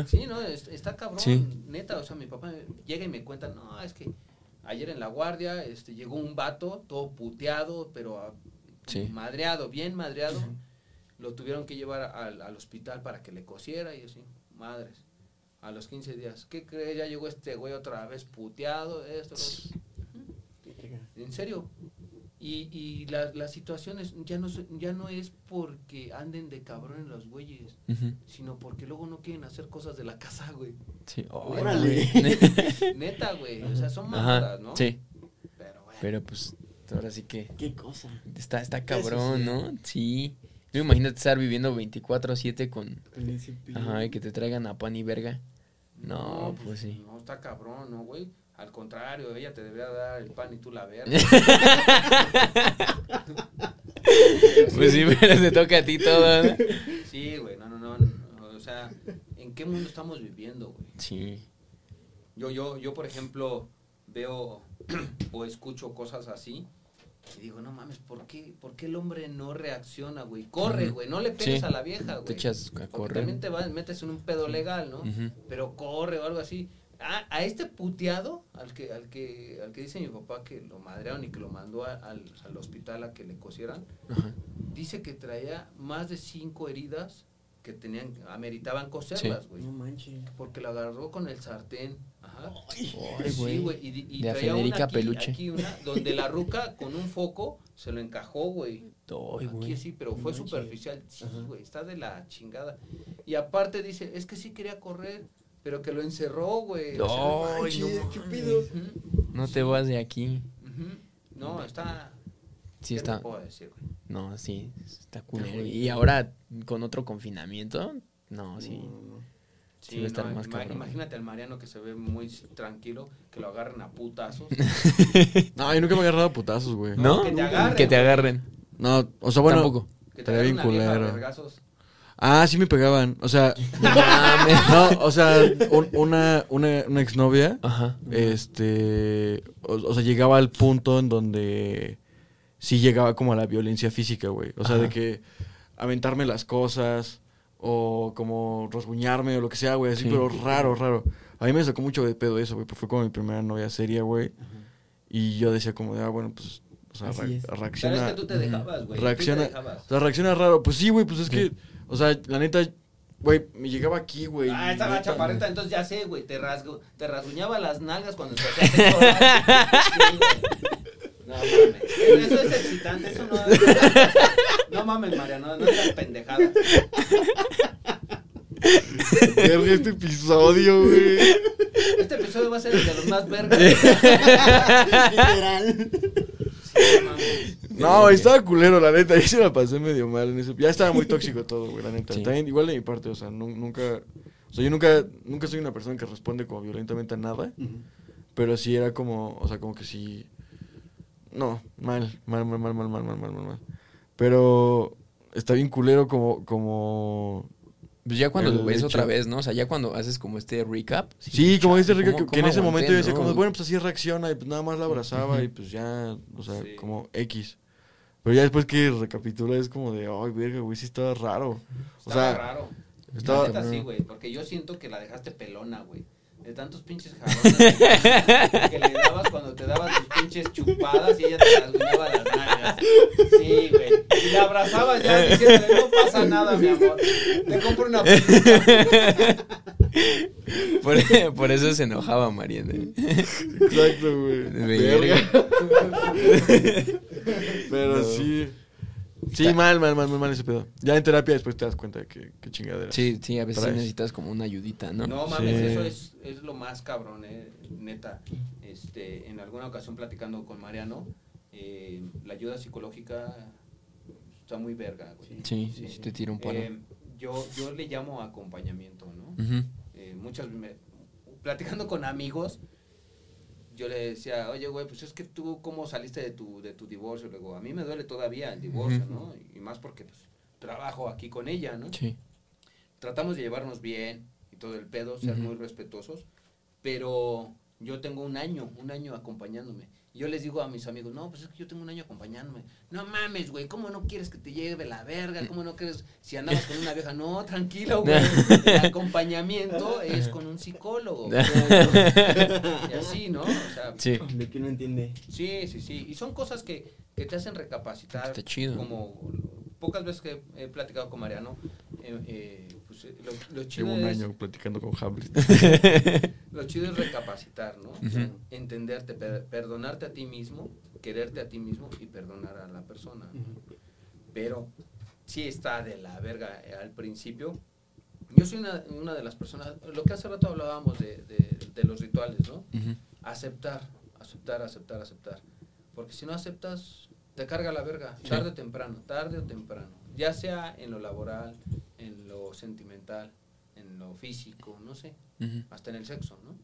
Sí, no, es- está cabrón, Sí. neta, o sea, mi papá llega y me cuenta, no, es que ayer en la guardia este llegó un vato todo puteado, pero ah, Sí. madreado, bien madreado. Lo tuvieron que llevar al, al hospital para que le cosiera y así, madres. A los 15 días, ¿qué crees? Ya llegó este güey otra vez puteado, esto, lo. En serio. Y, y la- las situaciones ya no, ya no es porque anden de cabrón en los güeyes, sino porque luego no quieren hacer cosas de la casa, güey. Sí. Ay, Órale. güey. Neta, güey. O sea, son mamadas, ¿no? sí. Pero bueno. Pero pues ahora sí que Qué cosa. está, está cabrón, sí. ¿no? Sí. Yo imagínate estar viviendo 24-7 con... Ajá, y que te traigan a pan y verga. No, pues sí. No, está cabrón, ¿no, güey? Al contrario, ella te debería dar el pan y tú la verga. Pues sí, pero te toca a ti todo, ¿no? Sí, güey, no, no, no, no, O sea, ¿en qué mundo estamos viviendo, güey? Sí. Yo, yo, yo, por ejemplo, veo o escucho cosas así y digo, no mames, ¿por qué, ¿por qué el hombre no reacciona, güey? Corre, güey, no le pegues Sí. a la vieja, güey. Te echas a Porque correr. también te vas, metes en un pedo legal, ¿no? Pero corre o algo así. A, a este puteado, al que, al que, al que dice mi papá que lo madrearon y que lo mandó a- al, al hospital a que le cosieran, dice que traía más de cinco heridas que tenían, ameritaban coserlas, güey. No manches. Porque lo agarró con el sartén. Ajá. Ay, Sí, güey. Y, y De a traía una Federica aquí, Peluche. aquí una, donde la ruca con un foco se lo encajó, güey. Ay, Aquí güey. sí, pero No fue manches. superficial. Sí, Ajá. güey, está de la chingada. Y aparte dice, es que sí quería correr, pero que lo encerró, güey. O sea, Ay, manches, no ujú, No te vas de aquí. ujú. No, está... Sí ¿qué te está. puedo decir, güey? No, sí, está culero. Y ahora con otro confinamiento, no, sí. Sí estar más cabrón. Imagínate al Mariano que se ve muy tranquilo, que lo agarren a putazos. No, yo nunca me he agarrado a putazos, güey. ¿No? que te agarren, Que te güey. agarren. No, o sea, bueno. Tampoco. Que te agarren a. Ah, sí me pegaban. O sea, No o sea, un- una, una, una exnovia, Ajá. este, o, o sea, llegaba al punto en donde sí llegaba como a la violencia física, güey. O sea, Ajá. de que aventarme las cosas o como rasguñarme o lo que sea, güey, así, Sí. pero raro, raro. A mí me sacó mucho de pedo eso, güey, porque fue como mi primera novia seria, güey. Y yo decía como de, ah, bueno, pues, o sea, re- es. Pero reacciona. es que tú te dejabas, güey. Reacciona- dejabas. O sea, reacciona raro. Pues sí, güey, pues es Sí. que, o sea, la neta, güey, me llegaba aquí, güey. Ah, estaba neta, chaparrita, entonces ya sé, güey, te, rasgo, te rasguñaba las nalgas cuando te hacías No mames. Eso es excitante, eso no No mames, Mariano, no seas pendejada. Verga este episodio, güey. Este episodio va a ser el de los más vergas. Literal. Sí, no mames. No, güey, estaba culero, la neta. Yo se la pasé medio mal en eso. Ya estaba muy tóxico todo, güey, la neta. Sí. También, igual de mi parte, o sea, nu- nunca. O sea, yo nunca, nunca soy una persona que responde como violentamente a nada. Pero sí era como, o sea, como que sí. No, mal, mal, mal, mal, mal, mal, mal, mal, mal, mal. Pero está bien culero como, como. Pues ya cuando lo ves hecho- otra vez, ¿no? O sea, ya cuando haces como este recap. Sí, como dice ¿cómo- que, que en ese momento yo decía no? como, bueno, pues así reacciona y pues nada más la abrazaba y pues ya, o sea, Sí. como X. Pero ya después que recapitula es como de, ay, verga, güey, sí estaba raro. O Estaba sea, raro. estaba- neta sí, güey, porque yo siento que la dejaste pelona, güey. De tantos pinches jalones que le dabas cuando te dabas tus pinches chupadas y ella te rasguñaba las nalgas. Sí, güey. Y la abrazabas ya diciendo, no pasa nada, mi amor. Te compro una peluca. Por, por eso se enojaba Mariana. Exacto, güey. Pero No. sí. Sí, Está- mal, mal, mal, muy mal ese pedo. Ya en terapia después te das cuenta de que, que chingadera. Sí, sí, a veces Traes. necesitas como una ayudita, ¿no? No mames, Sí. eso es, es lo más cabrón, eh, neta. Este, en alguna ocasión platicando con Mariano, eh, la ayuda psicológica está muy verga, güey. Sí, sí, sí te tira un palo. Eh, yo, yo le llamo acompañamiento, ¿no? Ujú. Eh, muchas me- platicando con amigos, yo le decía, oye, güey, pues es que tú, ¿cómo saliste de tu, de tu divorcio? Luego, a mí me duele todavía el divorcio. ¿no? Y más porque, pues, trabajo aquí con ella, ¿no? Sí. Tratamos de llevarnos bien y todo el pedo, ser muy respetuosos, pero yo tengo un año, un año acompañándome. Yo les digo a mis amigos, no, pues es que yo tengo un año acompañándome. No mames, güey, ¿cómo no quieres que te lleve la verga? ¿Cómo no quieres, si andabas con una vieja? No, tranquilo, güey. El acompañamiento es con un psicólogo. güey. Y así, ¿no? O sea, Sí. De que no entiende. Sí, sí, sí. Y son cosas que, que te hacen recapacitar. Está chido. Como pocas veces que he platicado con Mariano, eh, eh, pues eh, lo, lo chido Llevo un es, año platicando con Hamlet. lo chido es recapacitar, ¿no? Entenderte, per- perdonarte a ti mismo, quererte a ti mismo y perdonar a la persona. Pero sí está de la verga eh, al principio. Yo soy una, una de las personas, lo que hace rato hablábamos de, de- de los rituales, ¿no? Aceptar, aceptar, aceptar, aceptar. Porque si no aceptas, te carga la verga, Sí. tarde o temprano, tarde o temprano. Ya sea en lo laboral, en lo sentimental, en lo físico, no sé, hasta en el sexo, ¿no?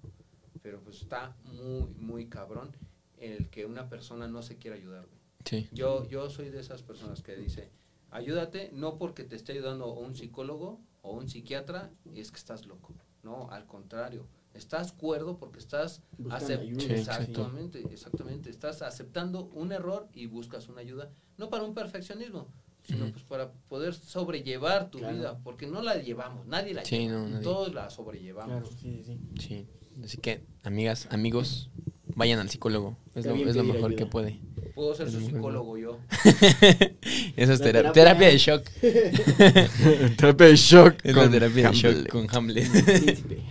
Pero pues está muy, muy cabrón el que una persona no se quiera ayudar. Sí. Yo, yo soy de esas personas que dice, ayúdate, no porque te esté ayudando un psicólogo o un psiquiatra, y es que estás loco. No, al contrario. Estás cuerdo porque estás Buscando acep- ayuda, Sí, exacto. exactamente, exactamente. Estás aceptando un error y buscas una ayuda, no para un perfeccionismo, sino pues para poder sobrellevar tu Claro. vida, porque no la llevamos, nadie la Sí, lleva, no, nadie. todos la sobrellevamos. Claro, sí, sí. Sí. Así que, amigas, amigos, vayan al psicólogo. Es lo, es mejor ayuda. que puede. Puedo ser Es su psicólogo yo. Eso es terapia, de shock. terapia de shock. Es la con terapia de shock Hamlet. con Hamlet.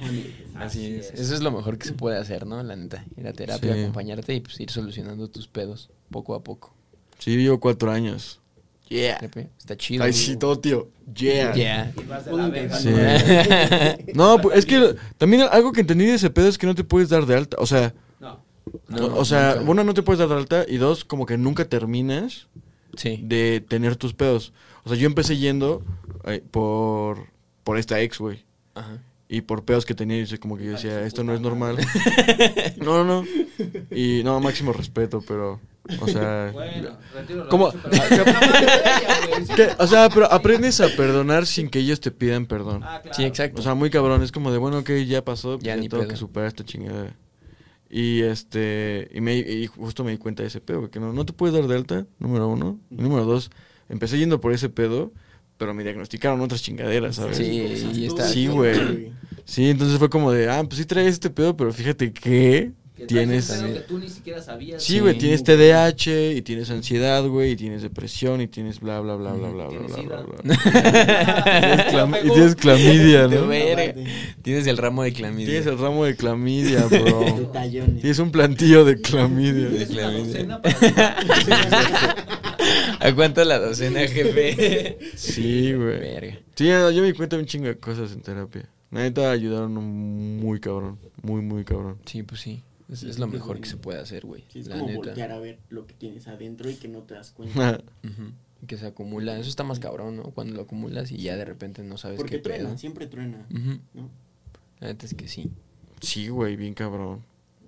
Hamlet. Así Así es. es. Eso es lo mejor que se puede hacer, ¿no? La neta. Ir a terapia, Sí. acompañarte y pues ir solucionando tus pedos poco a poco. Sí, llevo cuatro años. Yeah. Está chido. Ay, sí, todo, tío. Yeah. Yeah. Y vas de Pongan la verga. Sí. ¿no? No, pues es que también algo que entendí de ese pedo es que no te puedes dar de alta. O sea, No. No, o, o sea, nunca. uno, no te puedes dar de alta y dos, como que nunca terminas Sí. de tener tus pedos. O sea, yo empecé yendo eh, por, por esta ex, güey. Ajá. Y por pedos que tenía, y sé, como que yo decía, esto no es normal. No, no, no. Y no, máximo respeto, pero, o sea... Bueno, ¿Cómo? o sea, pero aprendes a perdonar sin que ellos te pidan perdón. Ah, claro. Sí, exacto. O sea, muy cabrón, es como de, bueno, ok, ya pasó, Ya ya, ni tengo pedo. que superar esta chingadera. Y este, y, me, y justo me di cuenta de ese pedo, que no, no te puedes dar de alta, número uno. Y número dos, empecé yendo por ese pedo, pero me diagnosticaron otras chingaderas, ¿sabes? Sí, y está- Sí, güey. Sí, entonces fue como de, ah, pues sí traes este pedo, pero fíjate que Que tienes... que tú ni siquiera sabías. Sí, güey, tienes TDAH y tienes ansiedad, güey, y tienes depresión y tienes bla, bla, bla, bla, bla, bla, bla, bla, y tienes clamidia, De ¿no? verga. Tienes el ramo de clamidia. Tienes el ramo de clamidia, bro. Tienes un plantillo de clamidia. Una clamidia. docena para ¿A cuánto la docena, jefe? Sí, güey. Verga. Sí, yo me di cuenta de un chingo de cosas en terapia. La neta ayudaron muy cabrón. Muy, muy cabrón. Sí, pues sí. Es, es lo mejor que se puede hacer, güey. Sí, es la como neta. voltear a ver lo que tienes adentro y que no te das cuenta. Ujú. Que se acumula. Eso está más cabrón, ¿no? Cuando lo acumulas y ya de repente no sabes Porque qué truena, pedo. siempre truena. Ujú. ¿no? La neta es que sí. Sí, güey, bien cabrón.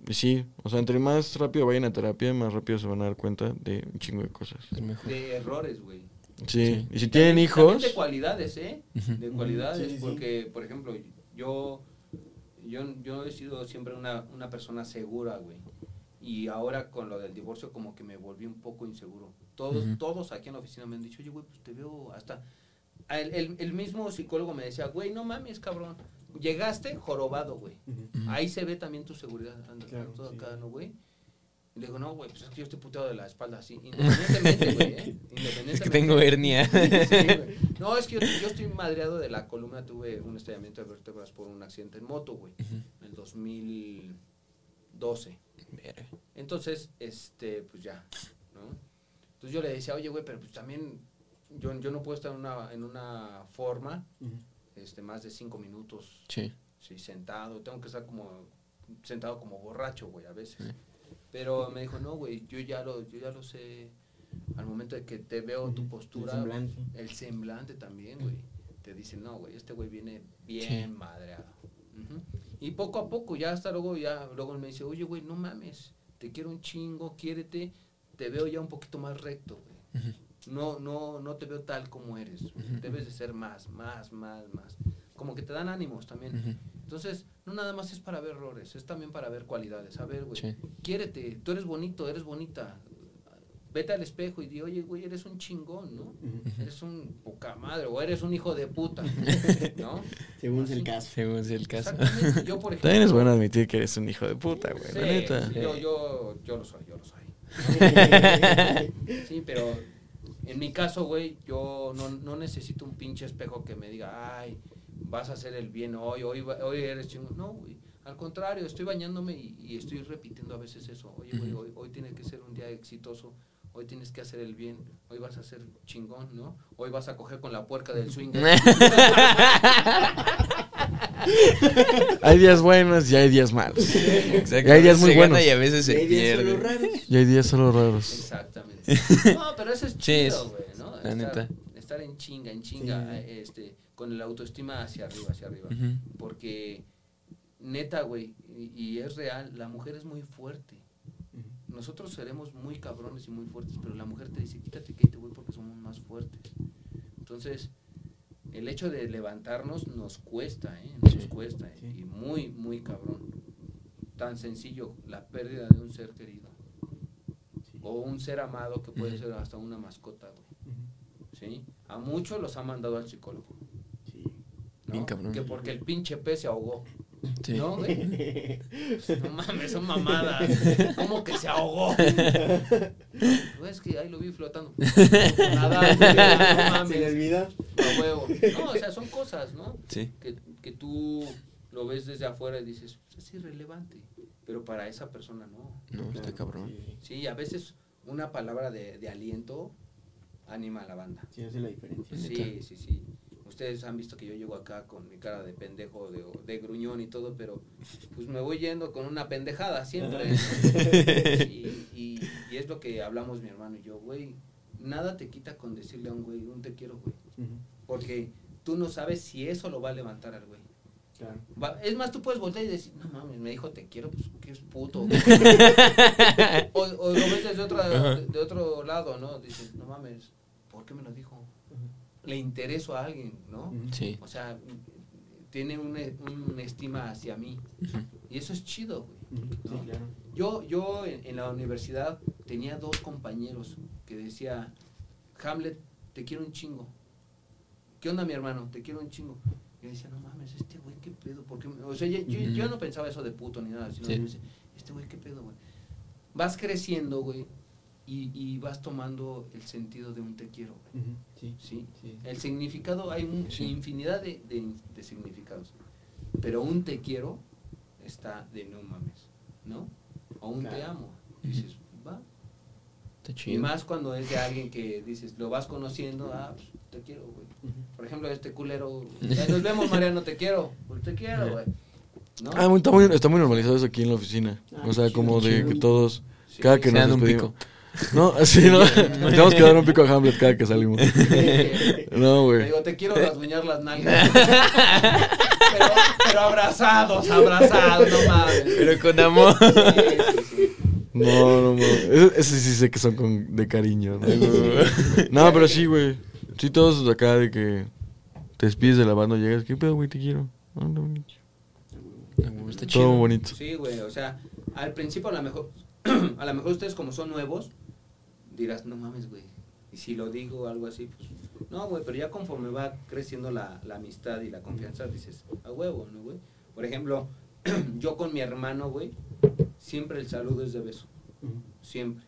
Y sí, o sea, entre más rápido vayan a terapia, más rápido se van a dar cuenta de un chingo de cosas. Es mejor. de errores, güey. Sí, Sí. y si tienen También- hijos... también de cualidades, ¿eh? De cualidades, Sí, sí, sí. porque, por ejemplo, yo, yo, yo he sido siempre una, una persona segura, güey. Y ahora con lo del divorcio como que me volví un poco inseguro. Todos, todos aquí en la oficina me han dicho, oye, güey, pues te veo hasta... El, el, el mismo psicólogo me decía, güey, no mames, cabrón. Llegaste jorobado, güey. Ahí se ve también tu seguridad. Anda, Claro, todo sí. acá, ¿no, güey? Y le digo, no, güey, pues es que yo estoy puteado de la espalda así. Independientemente, güey, ¿eh? Independientemente. Es que tengo hernia. Sí, güey. no, es que yo, yo estoy madreado de la columna. Tuve un estallamiento de vértebras por un accidente en moto, güey. En el 2012. Verga. Entonces, este, pues ya, ¿no? Entonces yo le decía, oye, güey, pero pues también yo, yo no puedo estar en una, en una forma este, más de cinco minutos Sí. sí, sentado. Tengo que estar como sentado como borracho, güey, a veces. Sí. Pero me dijo, no, güey, yo ya lo, yo ya lo sé. Al momento de que te veo tu postura, El semblante. el semblante también, güey. Te dice, no, güey, este güey viene bien Sí. madreado. Y poco a poco, ya hasta luego, ya luego me dice, oye, güey, no mames, te quiero un chingo, quiérete, te veo ya un poquito más recto, güey. No, no, no te veo tal como eres. Debes de ser más, más, más, más. Como que te dan ánimos también. Entonces, no nada más es para ver errores, es también para ver cualidades. A ver, güey, Sí. quiérete, tú eres bonito, eres bonita. Vete al espejo y di, oye, güey, eres un chingón, ¿no? Eres un poca madre o eres un hijo de puta, ¿no? Según Así. el caso. Según sea el caso. Exactamente. Yo, por ejemplo. También es bueno admitir que eres un hijo de puta, güey, Sí, la neta. sí, yo, yo, yo lo soy, yo lo soy. Sí, pero en mi caso, güey, yo no, no necesito un pinche espejo que me diga, ay, vas a hacer el bien hoy, hoy, va- hoy eres chingón. No, güey. Al contrario, estoy bañándome y, y estoy repitiendo a veces eso. Oye, güey, hoy, hoy tiene que ser un día exitoso. Hoy tienes que hacer el bien. Hoy vas a ser chingón, ¿no? Hoy vas a coger con la puerca del swing. Hay días buenos y hay días malos. Exacto. Y hay días muy se buenos. y a veces se solo raros. Y hay días solo raros. Exactamente. No, pero eso es chido, güey, ¿no? la estar, neta. estar en chinga, en chinga, Sí. este, con la autoestima hacia arriba, hacia arriba. Porque, neta, güey, y, y es real, la mujer es muy fuerte. Nosotros seremos muy cabrones y muy fuertes, pero la mujer te dice, quítate que te voy porque somos más fuertes. Entonces, el hecho de levantarnos nos cuesta, ¿eh? Nos Sí. cuesta, ¿eh? Sí. Y muy, muy cabrón. Tan sencillo, la pérdida de un ser querido. O un ser amado que puede ser hasta una mascota, güey. ¿Sí? A muchos los ha mandado al psicólogo. Sí. ¿no? Bien cabrón. Que porque el pinche pez se ahogó. Sí. ¿No, güey? No mames, son mamadas. ¿Cómo que se ahogó? No, es que ahí lo vi flotando. Nada, no Se le mames. olvidó. A huevo. No, o sea, son cosas, ¿no? Sí. Que, que tú lo ves desde afuera y dices, "Pues es irrelevante. Pero para esa persona no. No, está cabrón. Sí, Sí, a veces una palabra de, de aliento anima a la banda. sí, hace la diferencia. Sí, sí, sí. Ustedes han visto que yo llego acá con mi cara de pendejo, de, de gruñón y todo, pero pues me voy yendo con una pendejada siempre. y, y es lo que hablamos mi hermano y yo, güey. Nada te quita con decirle a un güey, un te quiero, güey. Porque tú no sabes si eso lo va a levantar al güey. Claro. Va- es más, tú puedes voltear y decir, no mames, me dijo te quiero, pues que es puto. o, o lo ves desde otra, de, de otro lado, ¿no? Dices, no mames, ¿por qué me lo dijo? Le intereso a alguien, ¿no? Sí. O sea, tiene una, una estima hacia mí. Y eso es chido, güey. Sí, ¿no? claro. Yo, yo en, en la universidad tenía dos compañeros que decía, Hamlet, te quiero un chingo. ¿qué onda mi hermano? Te quiero un chingo. Y yo decía, no mames, este güey, ¿qué pedo? ¿Por qué me-?" O sea, yo, yo- no pensaba eso de puto ni nada, sino Sí. yo decía, este güey, ¿qué pedo, güey? Vas creciendo, güey, y, y vas tomando el sentido de un te quiero. Sí. ¿sí? Sí. El significado, hay un- Sí. infinidad de, de- de significados. Pero un te quiero está de no mames, ¿no? O un te amo. Dices, va. Está Y chido. más cuando es de alguien que dices, lo vas conociendo, ah, pues, te quiero, güey. Por ejemplo, este culero, "Ya nos vemos, Mariano, te quiero. Pues te quiero, güey. ¿No? Ah, está, muy, está muy normalizado eso aquí en la oficina. Ah, o sea, como chido, de que todos, Sí. cada que nos despedimos. No, así, ¿no? Tenemos que dar un pico a Hamlet cada que salimos. No, Te güey. digo, te quiero rasguñar las nalgas. pero, pero abrazados, abrazados, no mames. Pero con amor. Sí, sí, sí. No, no, no. Ese, sí sé que son con, de cariño, ¿no? No, pero sí, güey. Sí, todos acá de que te despides de la banda, llegas, ¿qué pedo, güey? Te quiero. Bonito. Está Todo chido. bonito. Sí, güey, o sea, al principio a lo mejor, a lo mejor ustedes como son nuevos, dirás, no mames, güey. Y si lo digo o algo así, pues, no, güey, pero ya conforme va creciendo la, la amistad y la confianza, dices, a huevo, ¿no, güey? Por ejemplo, yo con mi hermano, güey, siempre el saludo es de beso, siempre.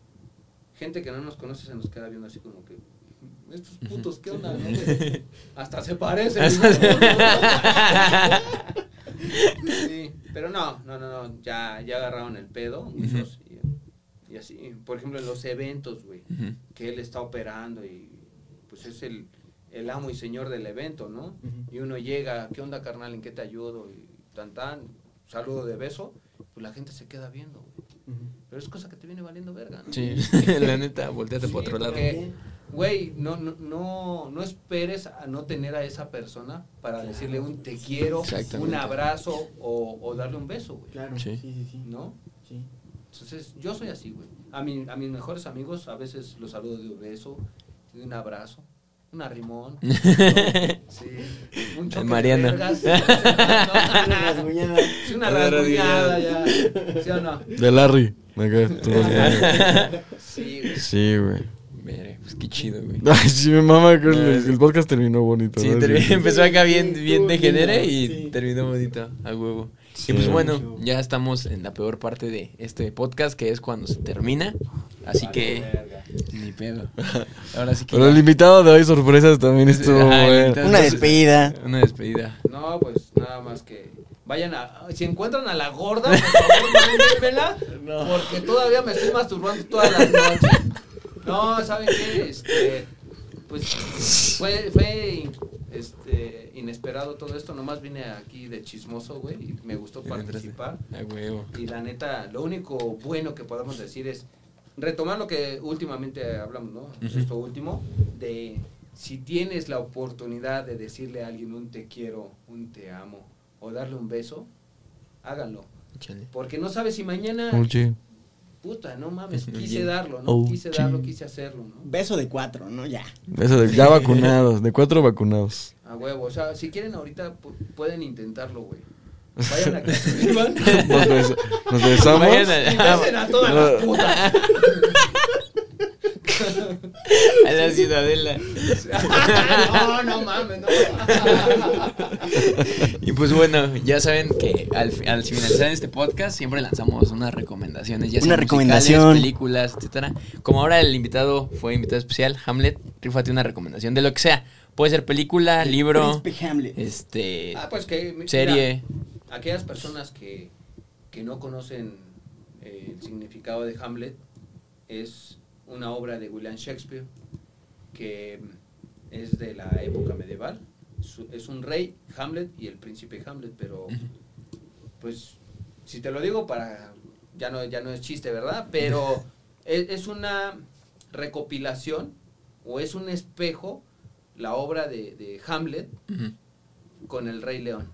Gente que no nos conoce se nos queda viendo así como que, estos putos, ¿qué onda, no, güey? Hasta se parecen. Sí, pero no, no, no, no, ya, ya agarraron el pedo muchos y, así, por ejemplo en los eventos, güey, que él está operando y pues es el, el amo y señor del evento, ¿no? Y uno llega, ¿qué onda carnal? ¿En qué te ayudo? Y tan tan, saludo de beso, pues la gente se queda viendo, güey. Pero es cosa que te viene valiendo verga, ¿no? Sí, la neta, volteate Sí, por otro lado. porque, Güey, no, no, no, no esperes a no tener a esa persona para decirle un te quiero, un abrazo o, o darle un beso, güey. Claro. Sí. Sí, sí, sí. ¿No? Sí. Entonces, yo soy así, güey. A, mi, a mis mejores amigos a veces los saludo de un beso, de un abrazo, un arrimón. ¿no? Sí. Un choque de Mariana. vergas. Una ¿no? rasguñada. Sí, una rasguñada ya. ¿Sí o no? De Larry. Sí, güey. Sí, güey. Mire, pues qué chido, güey. Ay, sí, mi mamá, que el, podcast terminó bonito. Sí, empezó acá bien, Sí, bien degenere y sí. terminó bonito, a huevo. Sí. Y pues bueno, Mucho. ya estamos en la peor parte de este podcast, que es cuando se termina. Así Vale, que, verga. ni pedo. Ahora sí que. Pero el invitado de hoy, sorpresas, también estuvo Ajá, bueno. Una despedida. Una despedida. No, pues nada más que vayan a. Si encuentran a la gorda, por favor, Porque todavía me estoy masturbando todas las noches. No, ¿saben qué? Este. Pues fue, fue este, inesperado todo esto. Nomás vine aquí de chismoso, güey. Y me gustó participar. A huevo. Y la neta, lo único bueno que podemos decir es retomar lo que últimamente hablamos, ¿no? Esto último, de si tienes la oportunidad de decirle a alguien un te quiero, un te amo, o darle un beso, háganlo. Porque no sabes si mañana, Oye, puta, no mames, quise darlo, ¿no? Oh, quise darlo, quise hacerlo, ¿no? Beso de cuatro, ¿no? Ya. eso de, ya vacunados, de cuatro vacunados. A huevo, o sea, si quieren ahorita pu- pueden intentarlo, güey. Vayan a que. Nos, bes- nos besamos. Vayan a- Y besen a todas las putas. A la ciudadela. no, no mames, no. Y pues bueno, ya saben que al, al finalizar este podcast siempre lanzamos unas recomendaciones, ya Una sean recomendación. películas, etcétera. Como ahora el invitado fue invitado especial, Hamlet, rífate una recomendación de lo que sea. Puede ser película, libro, Príncipe Hamlet. este, Ah, pues que. mira, serie. aquellas personas que, que no conocen eh, el significado de Hamlet es una obra de William Shakespeare que es de la época medieval. Es un rey, Hamlet, y el príncipe Hamlet, pero pues si te lo digo para ya no ya no es chiste, ¿verdad? Pero es, es una recopilación o es un espejo la obra de, de Hamlet con el Rey León.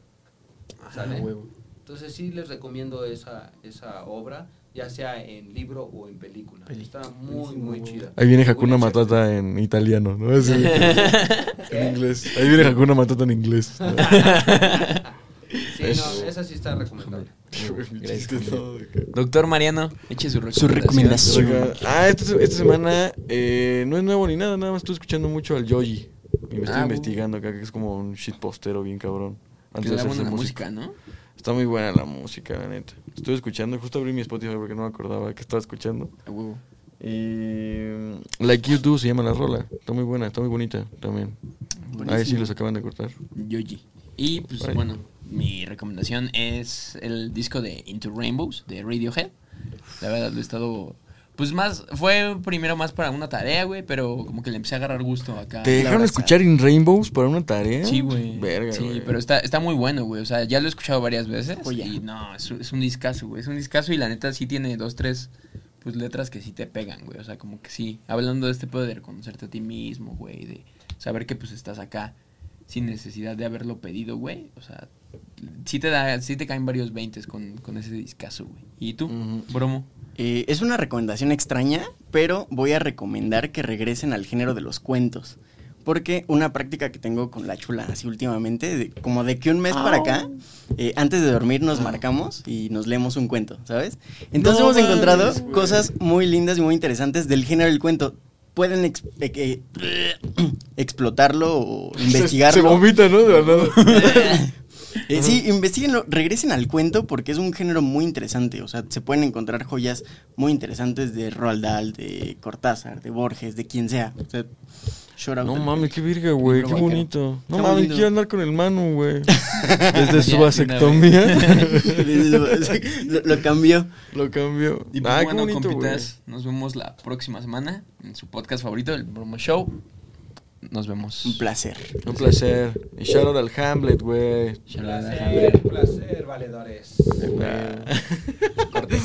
Ah, ¿Sale? huevo. Entonces sí les recomiendo esa, esa obra, ya sea en libro o en película. Película. Está muy, muy chida. Ahí viene Hakuna Matata en italiano, ¿no? Así, en inglés. Ahí viene Hakuna Matata en inglés. Sí, no, esa sí está recomendable. Gracias, Doctor Mariano, eche su recomendación. Su recomendación. Ah, esta, esta semana eh, no es nuevo ni nada, nada más estoy escuchando mucho al Yogi. Y me estoy Ah, investigando acá, que es como un shitpostero bien cabrón. Antes de hacerse música, ¿no? Está muy buena la música, la neta. Estoy escuchando, justo abrí mi Spotify porque no me acordaba que estaba escuchando. Y. Like You Do se llama la rola. Está muy buena, está muy bonita también. Ahí sí los acaban de cortar. Yoji. Y pues bueno, mi recomendación es el disco de Into Rainbows de Radiohead. La verdad lo he estado. Pues más, fue primero más para una tarea, güey, pero como que le empecé a agarrar gusto acá. ¿Te dejaron escuchar In Rainbows para una tarea? Sí, güey. Verga, Sí, güey. pero está, está muy bueno, güey. O sea, ya lo he escuchado varias veces. Joya. Y no, es, es un discazo, güey. Es un discazo y la neta sí tiene dos, tres pues letras que sí te pegan, güey. O sea, como que sí. Hablando de este pedo de reconocerte a ti mismo, güey. De saber que pues estás acá sin necesidad de haberlo pedido, güey. O sea, sí te da, sí te caen varios veintes con, con ese discazo, güey. ¿Y tú, bromo? Eh, es una recomendación extraña, pero voy a recomendar que regresen al género de los cuentos. Porque una práctica que tengo con la chula así últimamente, de- como de que un mes para acá, eh, antes de dormir nos marcamos y nos leemos un cuento, ¿sabes? Entonces No hemos encontrado cosas muy lindas y muy interesantes del género del cuento. Pueden eh, explotarlo o Se, investigarlo. se vomita, ¿no? De nada. Eh, sí, investiguenlo, regresen al cuento porque es un género muy interesante. O sea, se pueden encontrar joyas muy interesantes de Roald Dahl, de Cortázar, de Borges, de quien sea. O sea, shout out No mames, qué virga, güey. Qué bonito. No mames, quiero andar con el Manu, güey. Desde su vasectomía. lo, lo cambió. Lo cambió. Y pues Ah, qué bueno, bonito, güey. compitas, nos vemos la próxima semana en su podcast favorito, el Bromo Show. Nos vemos. Un placer. Un placer. Y shout out al Hamlet, güey. Shout out al Hamlet. Un placer, valedores. Cortes.